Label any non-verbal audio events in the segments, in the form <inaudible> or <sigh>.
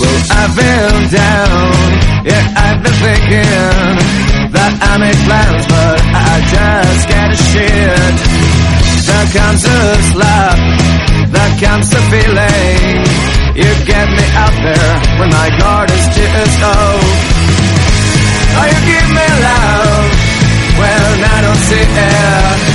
Well, I've been down, yeah, I've been thinking that I make plans, but I just get a shit. There comes a slap, comes a feeling. You get me out there when my guard is just low. Oh, you give me love when I don't see it.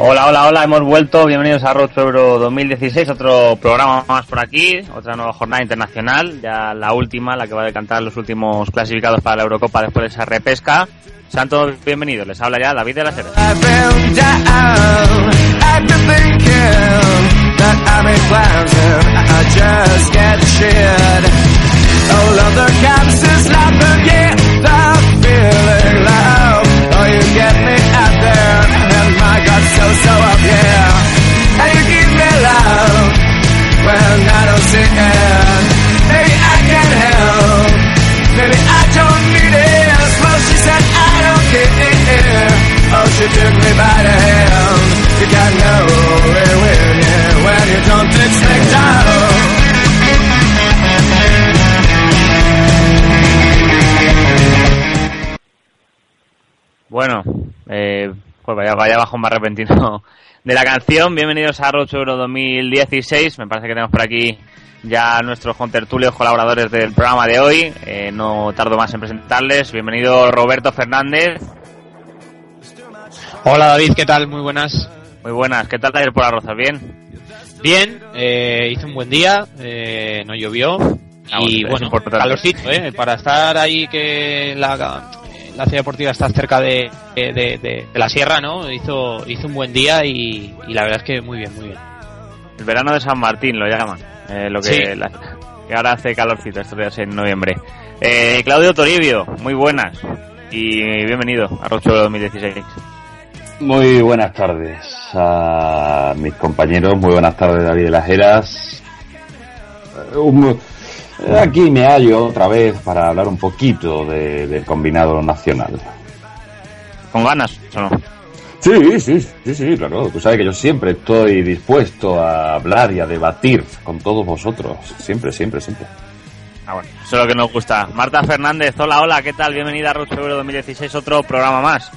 Hola, hola, hola, hemos vuelto. Bienvenidos a Road Euro 2016, otro programa más por aquí, otra nueva jornada internacional, ya la última, la que va a decantar los últimos clasificados para la Eurocopa después de esa repesca. Sean todos bienvenidos, les habla ya David de la Serena. got so, so up, yeah. And you give me love when I don't see it. Maybe I can help. Maybe I don't need it. Well, she said I don't care. Oh, she took me by the hand. You got nowhere with you when you don't expect love. Bueno, eh, pues vaya, vaya bajo más repentino <laughs> de la canción. Bienvenidos a Road to Euro 2016. Me parece que tenemos por aquí ya nuestros contertulios colaboradores del programa de hoy. Eh, no tardo más en presentarles. Bienvenido Roberto Fernández. Hola David, ¿qué tal? Muy buenas. Muy buenas. ¿Qué tal ayer por las rozas? ¿Bien? Bien, eh, hizo un buen día, eh, no llovió Ah, y bueno, calorcito, ¿eh? Para estar ahí que la, la ciudad deportiva está cerca de, de, de- de la sierra, ¿no? Hizo, hizo un buen día y, y la verdad es que muy bien, muy bien. El verano de San Martín lo llaman. eh, lo que, Sí. la- que ahora hace calorcito estos días en noviembre. Eh, Claudio Toribio, muy buenas. Y bienvenido a Euro 2016. Muy buenas tardes a mis compañeros, muy buenas tardes David de las Heras. Eh, un- aquí me hallo otra vez para hablar un poquito de- del combinado nacional. ¿Con ganas o no? Sí, sí, sí, sí, claro. Tú sabes que yo siempre estoy dispuesto a hablar y a debatir con todos vosotros. Siempre, siempre, siempre. Ah, bueno, eso es lo que nos gusta. Marta Fernández, hola, hola, ¿qué tal? Bienvenida a Road Euro 2016, otro programa más.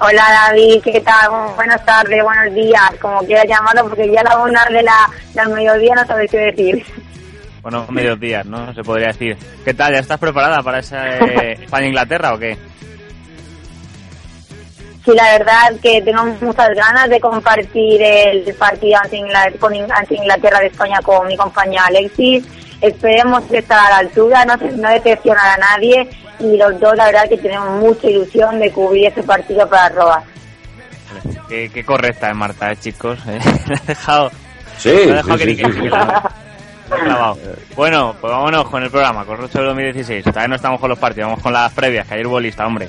Hola David, ¿qué tal? Buenas tardes, buenos días, como quieras llamarlo, porque ya a la una de la, del mediodía no sabes qué decir. Bueno, medios días, ¿no? Se podría decir. ¿Qué tal? ¿Ya estás preparada para esa <laughs> eh, España-Inglaterra o qué? Sí, la verdad que tengo muchas ganas de compartir el partido ante Inglaterra, con ante Inglaterra de España con mi compañera Alexis. Esperemos que estar a la altura, no, no decepcionar a nadie y los dos la verdad que tenemos mucha ilusión de cubrir ese partido para robar. Qué, qué correcta es Marta, eh, chicos. eh. <laughs> Me ha dejado, Sí, me ha dejado sí, que sí, ni- sí, que sí. la- la he clavado. Bueno, pues vámonos con el programa, con Euro 2016. Todavía no estamos con los partidos, vamos con las previas, que ayer hubo lista, hombre.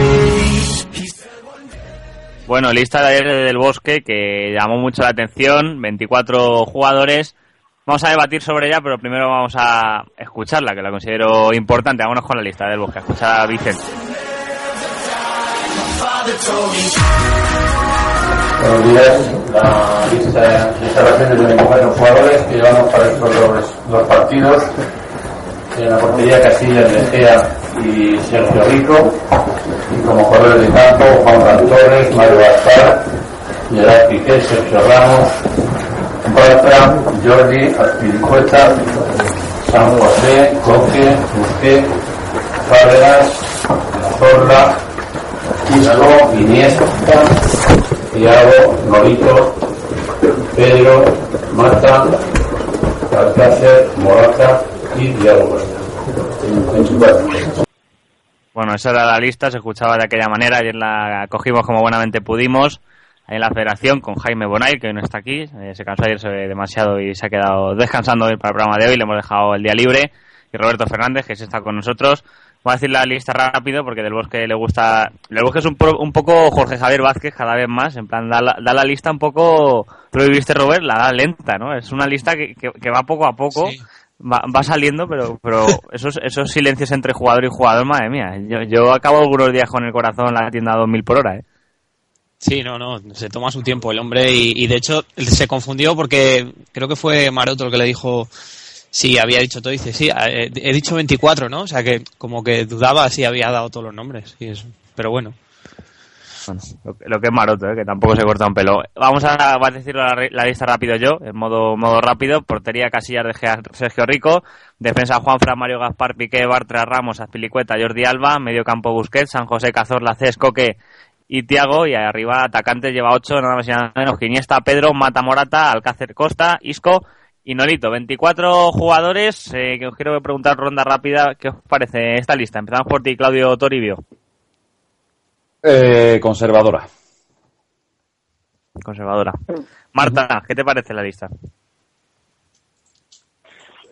Bueno, lista de ayer del bosque que llamó mucho la atención, 24 jugadores. Vamos a debatir sobre ella, pero primero vamos a escucharla, que la considero importante. Vámonos con la lista del bosque. Escucha a Vicente. Buenos días. La lista de instalaciones de 24 jugadores que llevamos para estos dos, dos partidos. En la portería Casillas, Mejía y Sergio Rico. Y como jugadores de campo, Juan Torres, Mario Gaspar, Gerard Piqué, Sergio Ramos, Bartra, Jordi, Aspiricueta, San José, Coque, Busqué, Fábregas, Zorla, Isco, Iniesta, Thiago, Norito, Pedro, Mata, Alcácer, Morata y Diego Costa. Bueno, esa era la lista, se escuchaba de aquella manera, ayer la cogimos como buenamente pudimos en la federación con Jaime Bonay, que hoy no está aquí, eh, se cansó ayer demasiado y se ha quedado descansando para el programa de hoy, le hemos dejado el día libre, y Roberto Fernández, que sí está con nosotros. Voy a decir la lista rápido porque del Bosque le gusta. Del Bosque es un, po- un poco Jorge Javier Vázquez cada vez más. En plan, da la, da la lista un poco. Tú lo viste, Robert, la da lenta, ¿no? Es una lista que, que, que va poco a poco. Sí. Va, va saliendo, pero, pero esos, esos silencios entre jugador y jugador, madre mía. Yo, yo acabo algunos días con el corazón en la tienda a 2000 por hora, ¿eh? Sí, no, no, se toma su tiempo el hombre y, y de hecho se confundió porque creo que fue Maroto el que le dijo sí, había dicho todo, dice sí, eh, he dicho 24, ¿no? O sea que como que dudaba si había dado todos los nombres y eso. Pero bueno, Lo, que- es maroto, ¿eh? que tampoco se corta un pelo. Vamos a, decir la, lista rápido yo, en modo, modo rápido. Portería Casillas de Sergio Rico. Defensa Juan Fran, Mario Gaspar, Piqué, Bartra, Ramos, Azpilicueta, Jordi Alba. Medio campo Busquets, San José, Cazorla, Cés, Coque y Tiago. Y arriba atacante lleva 8, nada más y nada menos que Iniesta, Pedro, Mata Morata, Alcácer Costa, Isco y Nolito. 24 jugadores eh, que os quiero preguntar ronda rápida. ¿Qué os parece esta lista? Empezamos por ti, Claudio Toribio. Eh, conservadora. Conservadora. Marta, ¿qué te parece la lista?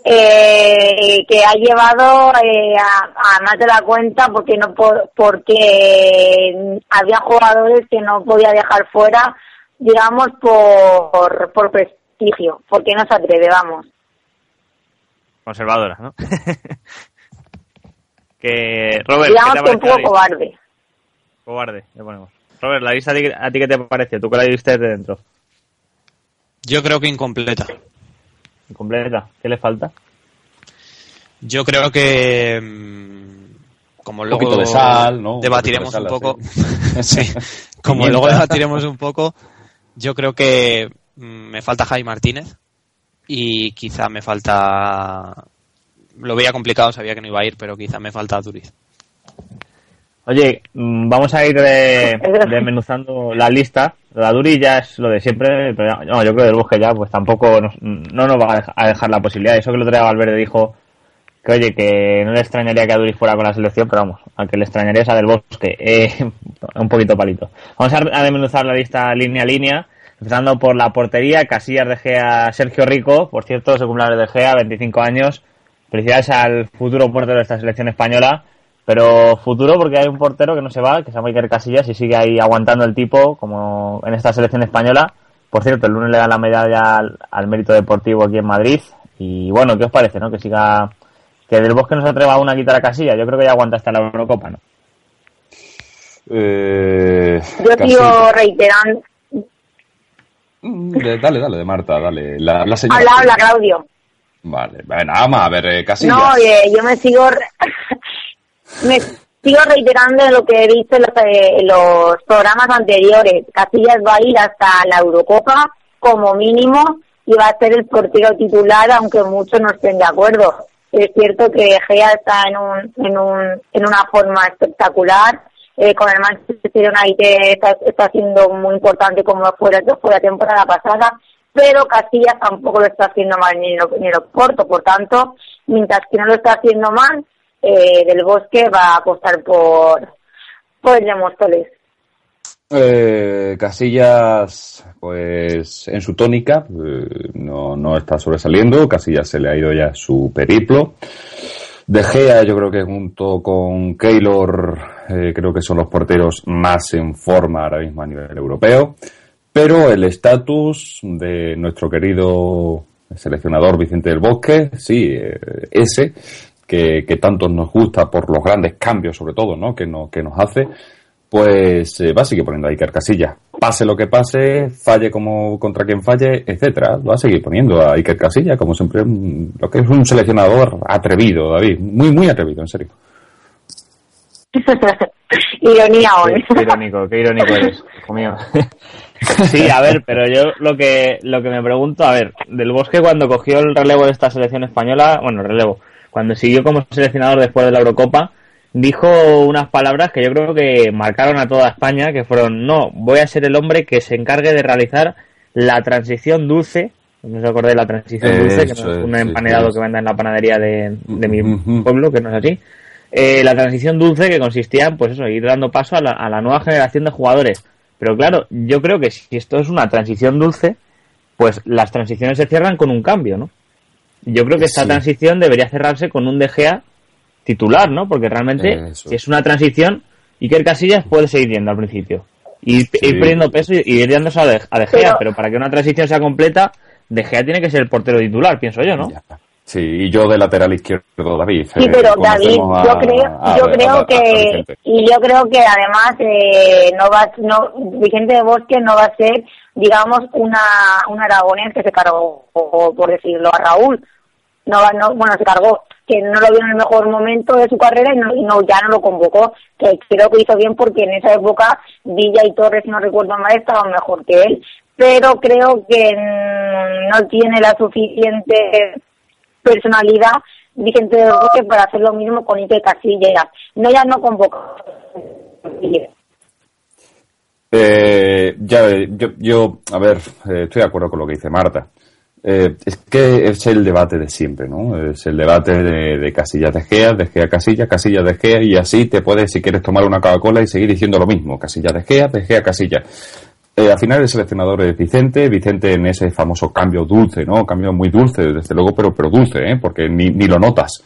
eh, que ha llevado eh, a, a más de la cuenta porque no po- porque había jugadores que no podía dejar fuera digamos por por prestigio porque no se atreve vamos Conservadora, ¿no? <laughs> que Robert, digamos ¿qué te que un poco cobarde Cobarde, le ponemos. Robert, la lista a ti, a ti qué te pareció? Tú que la viste desde dentro. yo creo que incompleta. Completa. ¿Qué le falta? Yo creo que mm, como luego poquito de sal, ¿no? Un debatiremos un poco, sí, <laughs> como luego debatiremos un poco, yo creo que mm, me falta Jaime Martínez y quizá me falta lo veía complicado, sabía que no iba a ir, pero quizá me falta Duriz. Oye, mm, vamos a ir <laughs> de- desmenuzando la lista. La Duri ya es lo de siempre, pero no, yo creo que del bosque ya pues tampoco nos, no nos va a dej- a dejar la posibilidad. Eso que el otro día Valverde dijo que oye, que no le extrañaría que a Duri fuera con la selección, pero vamos, aunque le extrañaría es a del bosque. Eh, <laughs> un poquito palito. Vamos a, a desmenuzar la lista línea a línea. Empezando por la portería, Casillas de Gea, Sergio Rico, por cierto, se cumple de Gea, 25 años. Felicidades al futuro portero de esta selección española. Pero futuro porque hay un portero que no se va, que se llama Iker Casillas y sigue ahí aguantando el tipo como en esta selección española. Por cierto, el lunes le dan la medalla al, al mérito deportivo aquí en Madrid. Y bueno, ¿qué os parece, no? Que siga, que del bosque no se atreva aún a quitar a Casillas. Yo creo que ya aguanta hasta la Eurocopa, ¿no? Eh, yo sigo reiterando de- dale, dale, de Marta, dale. La, la señora. habla habla Claudio Vale, bueno, vamos a ver, eh, Casillas. No, eh, yo me sigo re- <laughs> me sigo reiterando lo que he visto en los, eh, los programas anteriores. Casillas va a ir hasta la Eurocopa como mínimo y va a ser el portero titular, aunque muchos no estén de acuerdo. Es cierto que Gea está en un, en un, en una forma espectacular. Eh, con el Manchester United está, está siendo muy importante como fue la, fue la temporada pasada pero Casillas tampoco lo está haciendo mal ni lo, ni corto, por tanto, mientras que no lo está haciendo mal, eh, Del Bosque va a apostar por, por el. Eh, Casillas, pues en su tónica, eh, no, no está sobresaliendo. Casillas se le ha ido ya su periplo. De Gea, yo creo que junto con Keylor, creo que son los porteros más en forma ahora mismo a nivel europeo. Pero el estatus de nuestro querido seleccionador Vicente del Bosque, sí, ese, que, que tanto nos gusta por los grandes cambios, sobre todo, ¿no? que, no, que nos hace, pues eh, va a seguir poniendo a Iker Casillas. Pase lo que pase, falle como contra quien falle, etcétera, va a seguir poniendo a Iker Casillas, como siempre, lo que es un seleccionador atrevido, David, muy, muy atrevido, en serio. <laughs> Ironía hoy. Qué, qué irónico, qué irónico eres, hijo mío. <laughs> Sí, a ver, pero yo lo que lo que me pregunto, a ver, del Bosque cuando cogió el relevo de esta selección española, bueno, relevo, cuando siguió como seleccionador después de la Eurocopa, dijo unas palabras que yo creo que marcaron a toda España, que fueron, no, voy a ser el hombre que se encargue de realizar la transición dulce, no se acordé de la transición dulce, que es un sí, sí. que venda en la panadería de, de mi pueblo, que no es así. Eh, la transición dulce que consistía en, pues eso, ir dando paso a la, a la nueva generación de jugadores. Pero claro, yo creo que si esto es una transición dulce, pues las transiciones se cierran con un cambio, ¿no? Yo creo que esta Sí. transición debería cerrarse con un De Gea titular, ¿no? Porque realmente, Eso. si es una transición, Iker Casillas puede seguir yendo al principio. Y ir perdiendo peso y y ir dándose a De, Gea, Pero- pero para que una transición sea completa, De Gea tiene que ser el portero titular, pienso yo, ¿no? Ya. Sí, y yo de lateral izquierdo, David. Sí, eh, pero David, a- yo creo, a- yo a- creo que y yo creo que además eh, no va, no Vicente de Bosque no va a ser, digamos, una un aragonés que se cargó, por decirlo, a Raúl. No no, bueno, se cargó, que no lo vio en el mejor momento de su carrera y no, y no ya no lo convocó, que creo que hizo bien porque en esa época Villa y Torres, si no recuerdo mal, estaban mejor que él, pero creo que mm, no tiene la suficiente personalidad Vicente de Bosque para hacer lo mismo con Iker Casillas. No, ya no convocó. Eh, ya, yo, yo, a ver, eh, estoy de acuerdo con lo que dice Marta. Eh, es que es el debate de siempre, ¿no? Es el debate de, de Casillas de Gea, de Gea Casillas, Casillas de Gea, y así te puedes, si quieres, tomar una Coca-Cola y seguir diciendo lo mismo. Casillas de Gea, de Gea Casillas. Eh, al final el seleccionador es Vicente, Vicente en ese famoso cambio dulce, ¿no? Cambio muy dulce, desde luego, pero, pero dulce, ¿eh? Porque ni, ni lo notas.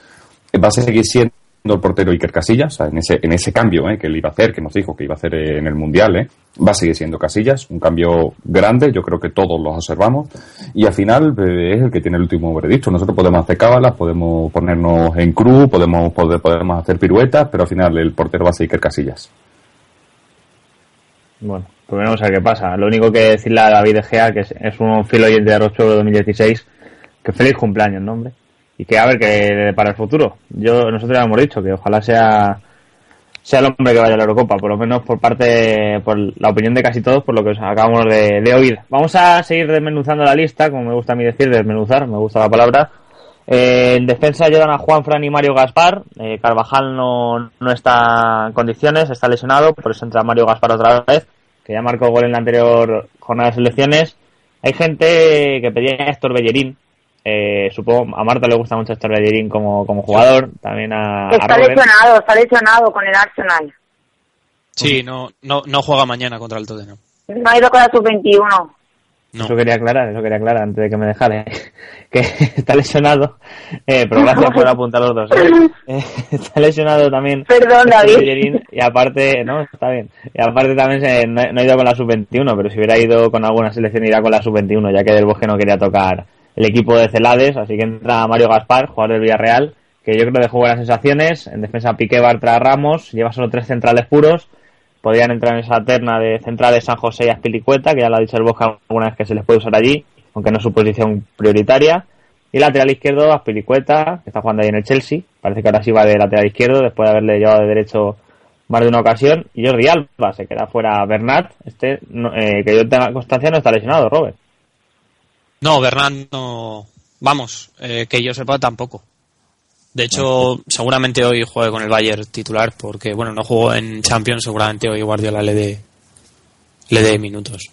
Eh, Va a seguir siendo el portero Iker Casillas, en ese, en ese cambio ¿eh? que él iba a hacer, que nos dijo que iba a hacer eh, en el Mundial, ¿eh? va a seguir siendo Casillas, un cambio grande, yo creo que todos lo observamos, y al final eh, es el que tiene el último veredicto. Nosotros podemos hacer cábalas, podemos ponernos en cruz, podemos, pode- podemos hacer piruetas, pero al final el portero va a ser Iker Casillas. Bueno, pues veremos a ver qué pasa. Lo único que decirle a David De Gea, que es, un oyente de Rocho 2016, que feliz cumpleaños, ¿no? Que a ver que para el futuro. Yo Nosotros ya hemos dicho que ojalá sea sea el hombre que vaya a la Eurocopa, por lo menos por parte, por la opinión de casi todos, por lo que os acabamos de, de oír. Vamos a seguir desmenuzando la lista, como me gusta a mí decir, desmenuzar, me gusta la palabra. Eh, en defensa llevan a Juan Fran y Mario Gaspar. Eh, Carvajal no, no está en condiciones, está lesionado, por eso entra Mario Gaspar otra vez, que ya marcó gol en la anterior jornada de selecciones. Hay gente que pedía a Héctor Bellerín. Eh, supongo a Marta le gusta mucho Héctor Bellerín como, como jugador, también a, Está lesionado, está lesionado con el Arsenal. Sí, no, no, no juega mañana contra el Tottenham. No ha ido con la sub-21. No. Eso quería aclarar, eso quería aclarar antes de que me dejara. <laughs> que está lesionado, eh, pero gracias por apuntar los dos. ¿eh? <laughs> Eh, está lesionado también. Perdón, David. Bellerín, y aparte, no, está bien. Y aparte también se- no, no ha ido con la sub-21, pero si hubiera ido con alguna selección irá con la sub-21, ya que Del Bosque no quería tocar el equipo de Celades, así que entra Mario Gaspar, jugador del Villarreal, que yo creo que dejó buenas sensaciones. En defensa Piqué, Bartra, Ramos, lleva solo tres centrales puros. Podrían entrar en esa terna de centrales San José y Aspilicueta, que ya lo ha dicho el Bosque alguna vez que se les puede usar allí, aunque no es su posición prioritaria. Y lateral izquierdo, Aspilicueta, que está jugando ahí en el Chelsea. Parece que ahora sí va de lateral izquierdo, después de haberle llevado de derecho más de una ocasión. Y Jordi Alba, se queda fuera Bernat. Este, eh, que yo tenga constancia, no está lesionado, Robert. No, Bernat no. Vamos, eh, que yo sepa tampoco. De hecho, seguramente hoy juegue con el Bayern titular porque, bueno, no jugó en Champions, seguramente hoy Guardiola le dé, le dé minutos.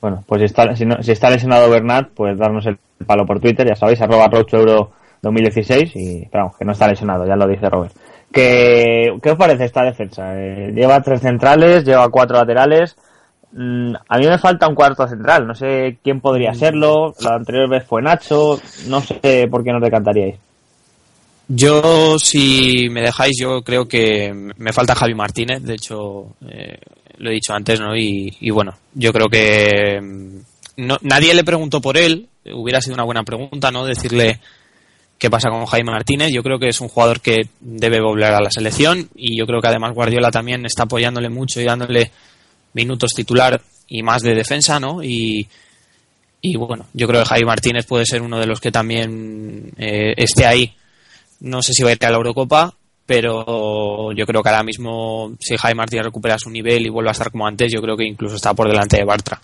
Bueno, pues si está, si, no- si está lesionado Bernat, pues darnos el palo por Twitter, ya sabéis, arroba Euro 2016 y esperamos que no está lesionado, ya lo dice Robert. ¿Qué, qué os parece esta defensa? Eh, lleva tres centrales, lleva cuatro laterales. Mm, a mí me falta un cuarto central, no sé quién podría serlo. La anterior vez fue Nacho, no sé por qué nos decantaríais. Yo, si me dejáis, yo creo que me falta Javi Martínez, de hecho, eh, lo he dicho antes, ¿no? Y, y bueno, yo creo que mm, no, nadie le preguntó por él, hubiera sido una buena pregunta, ¿no? Decirle qué pasa con Jaime Martínez. Yo creo que es un jugador que debe volver a la selección y yo creo que además Guardiola también está apoyándole mucho y dándole minutos titular y más de defensa, ¿no? Y, y bueno, yo creo que Jaime Martínez puede ser uno de los que también eh, esté ahí. No sé si va a ir a la Eurocopa, pero yo creo que ahora mismo, si Jaime Martínez recupera su nivel y vuelve a estar como antes, yo creo que incluso está por delante de Bartra.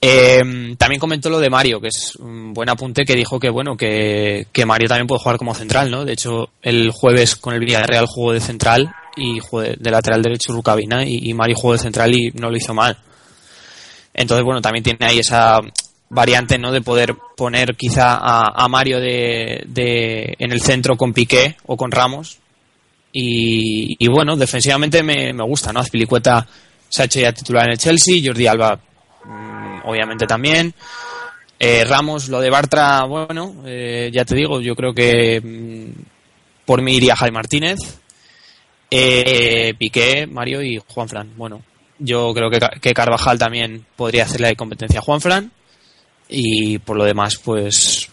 Eh, también comentó lo de Mario, que es un buen apunte, que dijo que bueno, que, que Mario también puede jugar como central, ¿no? De hecho, el jueves con el Villarreal jugó de central y jugó de, lateral derecho Rucabina y, y Mario jugó de central y no lo hizo mal. Entonces, bueno, también tiene ahí esa variante, ¿no? De poder poner quizá a, Mario de, de, en el centro con Piqué o con Ramos. Y, y bueno, defensivamente me, me gusta, ¿no? Azpilicueta se ha hecho ya titular en el Chelsea, Jordi Alba mm, obviamente también. Eh, Ramos, lo de Bartra, bueno, eh, ya te digo, yo creo que mm, por mí iría Javi Martínez, eh, Piqué, Mario y Juan Fran. Bueno, yo creo que, Ca- que Carvajal también podría hacerle competencia a Juan Fran. Y por lo demás, pues.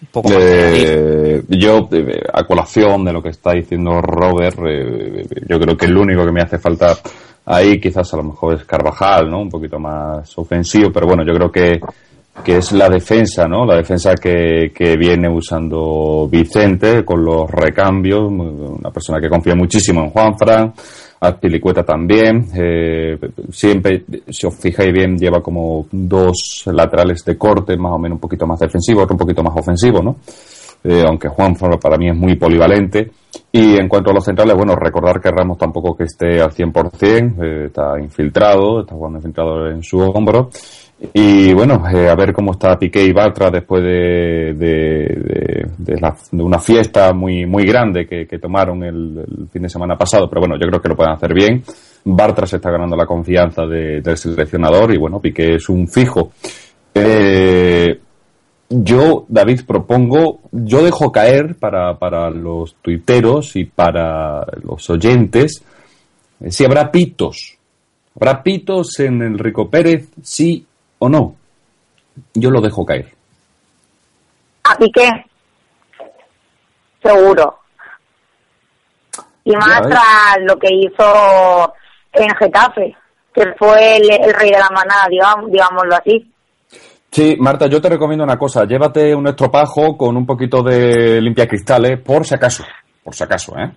Un poco. Eh, yo, eh, a colación de lo que está diciendo Robert, eh, yo creo que el único que me hace falta ahí quizás a lo mejor es Carvajal, ¿no? Un poquito más ofensivo, pero bueno, yo creo que, que es la defensa, ¿no? La defensa que, que viene usando Vicente con los recambios, una persona que confía muchísimo en Juanfran, Azpilicueta también, eh, siempre, si os fijáis bien, lleva como dos laterales de corte, más o menos un poquito más defensivo, otro un poquito más ofensivo, ¿no? Eh, aunque Juan para mí es muy polivalente. Y en cuanto a los centrales, bueno, recordar que Ramos tampoco que esté al 100%, eh, está infiltrado, está jugando infiltrado en su hombro. Y bueno, eh, a ver cómo está Piqué y Bartra después de, de, la- de una fiesta muy muy grande que, tomaron el, el fin de semana pasado. Pero bueno, yo creo que lo pueden hacer bien. Bartra se está ganando la confianza de- del seleccionador y bueno, Piqué es un fijo. Eh, yo, David, propongo, yo dejo caer para, para los tuiteros y para los oyentes eh, si habrá pitos. ¿Habrá pitos en Enrico Pérez, sí o no? Yo lo dejo caer. A Piqué. Seguro. Y más tras lo que hizo en Getafe, que fue el, el rey de la manada, digamos, digámoslo así. Sí, Marta, yo te recomiendo una cosa. Llévate un estropajo con un poquito de limpiacristales, por si acaso. Por si acaso, ¿eh?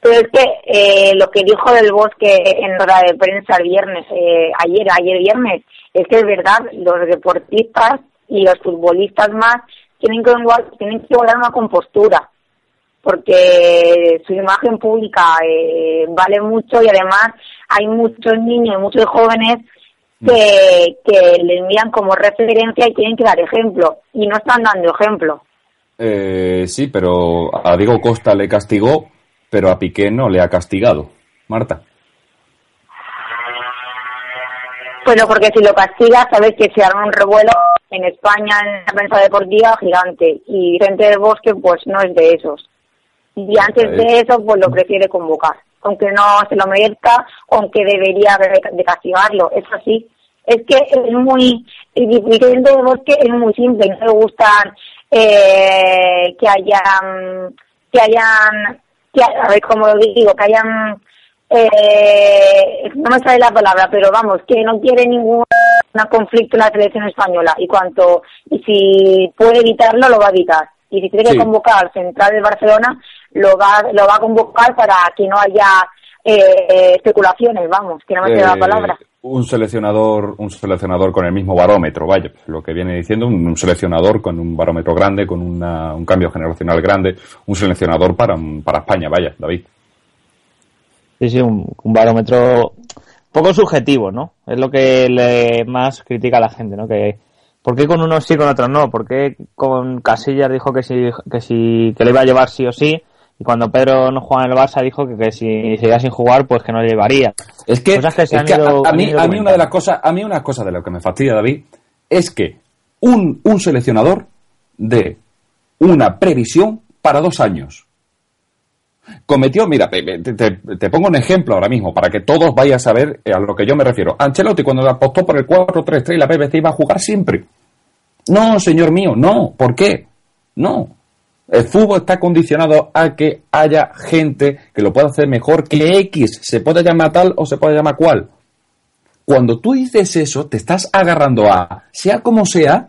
Pero es que eh, lo que dijo del Bosque en rueda de prensa el viernes, eh, ayer, ayer viernes, es que es verdad, los deportistas y los futbolistas más tienen que, tienen que guardar una compostura, porque su imagen pública eh, vale mucho y además hay muchos niños y muchos jóvenes que, que le envían como referencia y tienen que dar ejemplo, y no están dando ejemplo. Eh, sí, pero a Diego Costa le castigó, pero a Piqué no le ha castigado. Marta. Bueno, porque si lo castiga, sabes que se arma un revuelo en España, en la prensa deportiva, gigante. Y Vicente del Bosque, pues no es de esos. Y antes de eso, pues lo prefiere convocar. Aunque no se lo merezca, aunque debería de, castigarlo. Eso sí. Es que es muy. El Vicente del Bosque es muy simple. No le gustan eh, que hayan. que hayan. Que, a ver cómo lo digo, que hayan eh, no me sale la palabra, pero vamos, que no quiere ningún conflicto en la selección española y cuanto y si puede evitarlo lo va a evitar y si tiene que Sí. convocar al central de Barcelona lo va lo va a convocar para que no haya eh, especulaciones, vamos, que no me sale la Eh, palabra. Un seleccionador, un seleccionador con el mismo barómetro, vaya, lo que viene diciendo, un, seleccionador con un barómetro grande, con una- un cambio generacional grande, un seleccionador para, para España, vaya, David. Sí, sí, un, un barómetro poco subjetivo, ¿no? Es lo que le más critica a la gente, ¿no? Que ¿por qué con unos sí, con otros no? ¿Por qué con Casillas dijo que sí, que sí, que le iba a llevar sí o sí? Y cuando Pedro no jugaba en el Barça dijo que, que si seguía sin jugar, pues que no le llevaría. Es que, es a- ido- a, han mí, a mí una de las cosas, a mí una cosa de lo que me fastidia, David, es que un, un seleccionador de una previsión para dos años. Cometió, mira, te, te- te- pongo un ejemplo ahora mismo para que todos vayas a ver a lo que yo me refiero. Ancelotti cuando apostó por el 4-3-3 la BBC iba a jugar siempre. No, señor mío, no. ¿Por qué? No. El fútbol está condicionado a que haya gente que lo pueda hacer mejor que X. Se puede llamar tal o se puede llamar cual. Cuando tú dices eso, te estás agarrando a, sea como sea,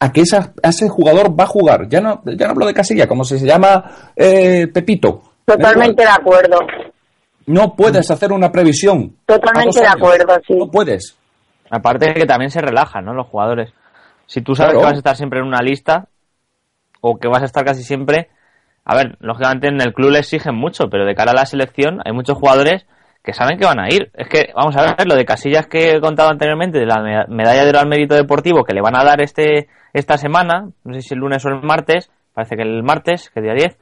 a que esa- a ese jugador va a jugar. Ya no, ya no hablo de Casilla, como si se llama eh, Pepito. Totalmente de acuerdo. No puedes hacer una previsión. Totalmente de acuerdo, sí. No puedes. Aparte de que también se relajan, ¿no? Los jugadores. Si tú sabes Claro. que vas a estar siempre en una lista, o que vas a estar casi siempre, a ver, lógicamente en el club le exigen mucho, pero de cara a la selección hay muchos jugadores que saben que van a ir. Es que, vamos a ver, lo de Casillas que he contado anteriormente, de la me- medalla de oro al mérito deportivo que le van a dar este esta semana, no sé si el lunes o el martes, parece que el martes, que día 10,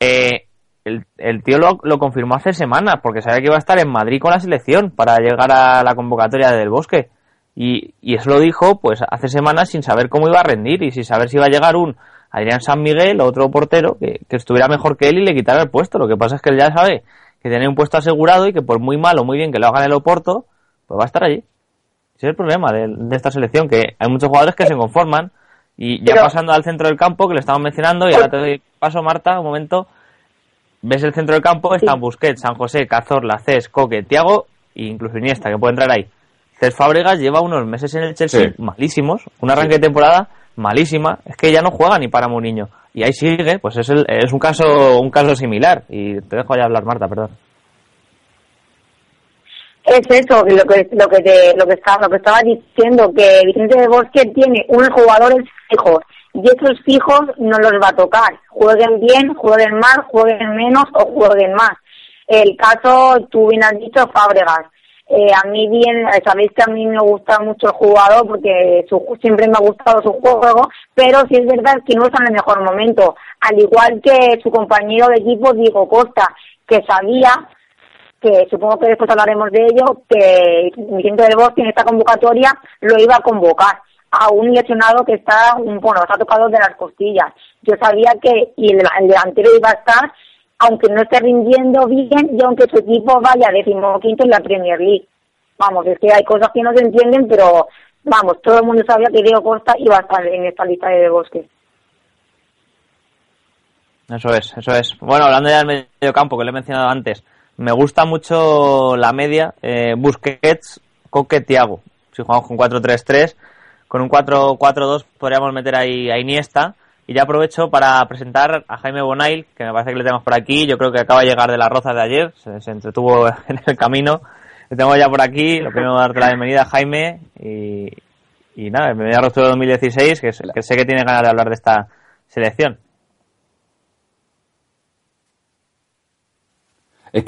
eh, el, el tío lo, lo confirmó hace semanas, porque sabía que iba a estar en Madrid con la selección para llegar a la convocatoria del Bosque. Y, y eso lo dijo pues hace semanas sin saber cómo iba a rendir y sin saber si iba a llegar un Adrián San Miguel, otro portero, que, que estuviera mejor que él y le quitara el puesto. Lo que pasa es que él ya sabe que tiene un puesto asegurado y que por muy mal o muy bien que lo haga en el Oporto, pues va a estar allí. Ese es el problema de, de esta selección, que hay muchos jugadores que se conforman y ya Pero- pasando al centro del campo, que le estamos mencionando, y ahora te doy paso, Marta, un momento. Ves el centro del campo, están Busquets, San José, Cazorla, Cés, Coque, Tiago e incluso Iniesta, que puede entrar ahí. Cés Fábregas lleva unos meses en el Chelsea Sí. malísimos, un arranque de temporada malísima, es que ya no juega ni para Mourinho. Y ahí sigue, pues es, el- es un caso un caso similar. Y te dejo ya hablar, Marta, perdón. Es eso, lo que lo que te, lo que estaba lo que estaba diciendo que Vicente de Bosque tiene unos jugadores fijos y esos fijos no los va a tocar. Jueguen bien, jueguen mal, jueguen menos o jueguen más. El caso, tú bien has dicho, Fábregas. Eh, a mí bien, sabéis que a mí me gusta mucho el jugador porque su, siempre me ha gustado su juego, pero sí es verdad que no está en el mejor momento. Al igual que su compañero de equipo, Diego Costa, que sabía que supongo que después hablaremos de ello, que Vicente del Bosque en esta convocatoria lo iba a convocar a un lesionado que está, bueno, está tocado de las costillas. Yo sabía que y el, el delantero iba a estar, aunque no esté rindiendo bien y aunque su equipo vaya decimoquinto en la Premier League. Vamos, es que hay cosas que no se entienden, pero vamos, todo el mundo sabía que Diego Costa iba a estar en esta lista de Bosque. Eso es, eso es. Bueno, hablando ya del medio campo, que lo he mencionado antes, me gusta mucho la media eh, Busquets, Coque, Tiago. Si jugamos con 4-3-3, con un 4-4-2 podríamos meter ahí a Iniesta. Y ya aprovecho para presentar a Jaime Bonail, que me parece que le tenemos por aquí. Yo creo que acaba de llegar de las rozas de ayer, se, entretuvo <laughs> en el camino. Le tengo ya por aquí. Lo primero, darte la bienvenida, Jaime. Y, y nada, bienvenida a Rostro 2016, que, que sé que tiene ganas de hablar de esta selección.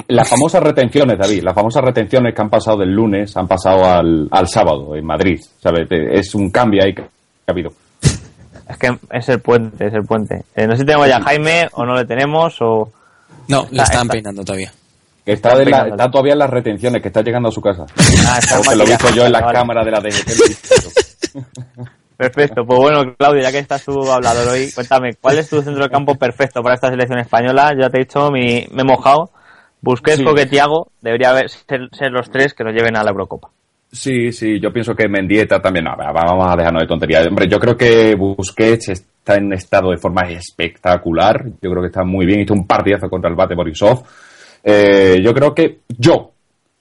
Las famosas retenciones, David, las famosas retenciones que han pasado del lunes han pasado al, al sábado en Madrid. ¿sabes? Es un cambio ahí que ha habido. Es que es el puente, es el puente. Eh, no sé si tenemos ya a Jaime o no le tenemos o... No, Está- le están está. peinando todavía. Que está, de la- Venga, está todavía en las retenciones, que está llegando a su casa. Ah, está Porque lo he visto yo en las vale. cámaras de la DGT. <laughs> Perfecto, pues bueno, Claudio, ya que estás tú hablador hoy, cuéntame, ¿cuál es tu centro de campo <laughs> perfecto para esta selección española? Ya te he dicho, mi, me he mojado. Busquets, Sí. Coque, Tiago, debería haber, ser, ser los tres que nos lleven a la Eurocopa. Sí, sí, yo pienso que Mendieta también. No, vamos a dejarnos de tonterías. Hombre, yo creo que Busquets está en estado de forma espectacular. Yo creo que está muy bien. Hizo un partidazo contra el Bate Borisov. Eh, yo creo que yo,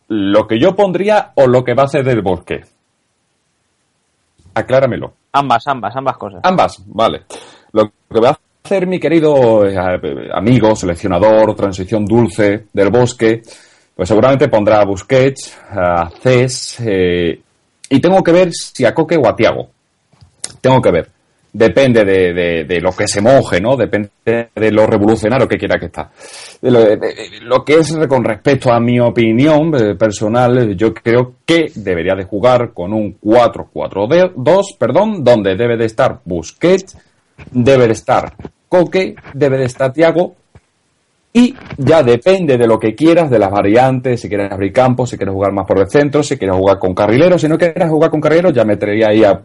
lo que yo pondría o lo que va a hacer del Bosque. Acláramelo. Ambas, ambas, ambas cosas. Ambas, vale. Lo que va a hacer mi querido eh, amigo, seleccionador, transición dulce del bosque, pues seguramente pondrá a Busquets, a Cés, eh, y tengo que ver si a Coque o a Tiago. Tengo que ver. Depende de, de- de lo que se moje, ¿no? Depende de lo revolucionario que quiera que está. Lo, lo que es con respecto a mi opinión eh, personal, eh, yo creo que debería de jugar con un 4-4-2, perdón, donde debe de estar Busquets, debe de estar Coque, debe de estar Tiago, y ya depende de lo que quieras, de las variantes, si quieres abrir campo, si quieres jugar más por el centro, si quieres jugar con carrileros, si no quieres jugar con carrileros, ya metería ahí a,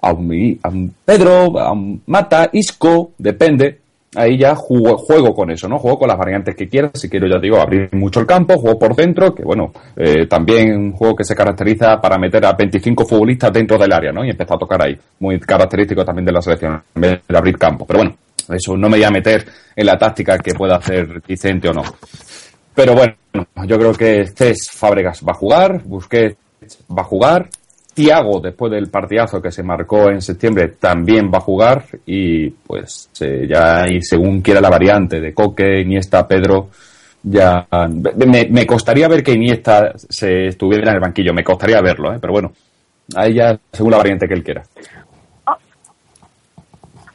a, un, a Pedro, a un Mata, Isco, depende. Ahí ya juego, juego con eso, ¿no? Juego con las variantes que quieras. Si quiero, ya digo, abrir mucho el campo, juego por dentro, que bueno, eh, también un juego que se caracteriza para meter a 25 futbolistas dentro del área, ¿no? Y empezar a tocar ahí. Muy característico también de la selección, en vez de abrir campo. Pero bueno, eso no me voy a meter en la táctica que pueda hacer Vicente o no. Pero bueno, yo creo que Cés Fábregas va a jugar, Busquets va a jugar, Tiago, después del partidazo que se marcó en septiembre, también va a jugar y pues eh, ya y según quiera la variante de Coque, Iniesta, Pedro, ya me, me costaría ver que Iniesta se estuviera en el banquillo, me costaría verlo, ¿eh? pero bueno, A ella, según la variante que él quiera.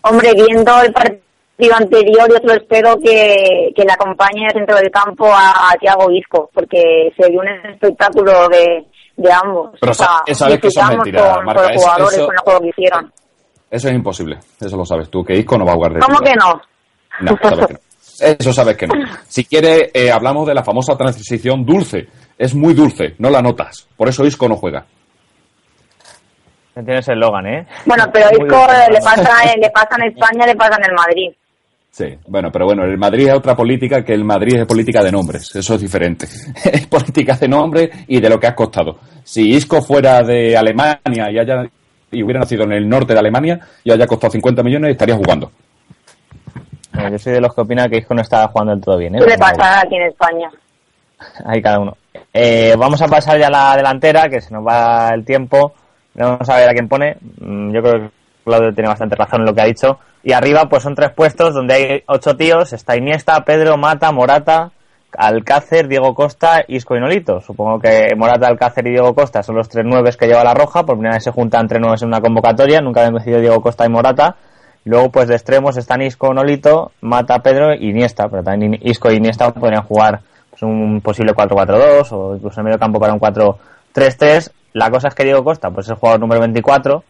Hombre, viendo el partido anterior, yo solo espero que, que le acompañe dentro del campo a, a Thiago Isco, porque se dio un espectáculo de, de ambos. Pero o sea, sa- sabes que eso es mentira, con, Marca, con los eso- jugadores, eso- con el juego que hicieron. Eso es imposible, eso lo sabes tú, que Isco no va a jugar de ¿Cómo titular. que no? No, sabes que no. Eso sabes que no. Si quieres, eh, hablamos de la famosa transición dulce. Es muy dulce, no la notas. Por eso Isco no juega. Tienes el Logan, ¿eh? Bueno, pero Isco le pasa, le pasa en España, le pasa en el Madrid. Sí, bueno, pero bueno, el Madrid es otra política que el Madrid es política de nombres. Eso es diferente. <laughs> es política de nombres y de lo que has costado. Si Isco fuera de Alemania y haya y hubiera nacido en el norte de Alemania y haya costado 50 millones, estaría jugando. Bueno, yo soy de los que opina que Isco no está jugando del todo bien, ¿eh? ¿Qué le pasa aquí en España? Ahí cada uno. Eh, vamos a pasar ya a la delantera, que se nos va el tiempo. Vamos a ver a quién pone. Mm, Yo creo que Claudio tiene bastante razón en lo que ha dicho. Y arriba, pues son tres puestos donde hay ocho tíos. Está Iniesta, Pedro, Mata, Morata, Alcácer, Diego Costa, Isco y Nolito. Supongo que Morata, Alcácer y Diego Costa son los tres nueves que lleva la Roja. Por primera vez se juntan tres nueves en una convocatoria. Nunca habían coincidido Diego Costa y Morata. Luego, pues de extremos están Isco, Nolito, Mata, Pedro y Iniesta. Pero también Isco y Iniesta podrían jugar pues, un posible 4-4-2 o incluso en medio campo para un 4-3-3. La cosa es que Diego Costa pues es el jugador número 24.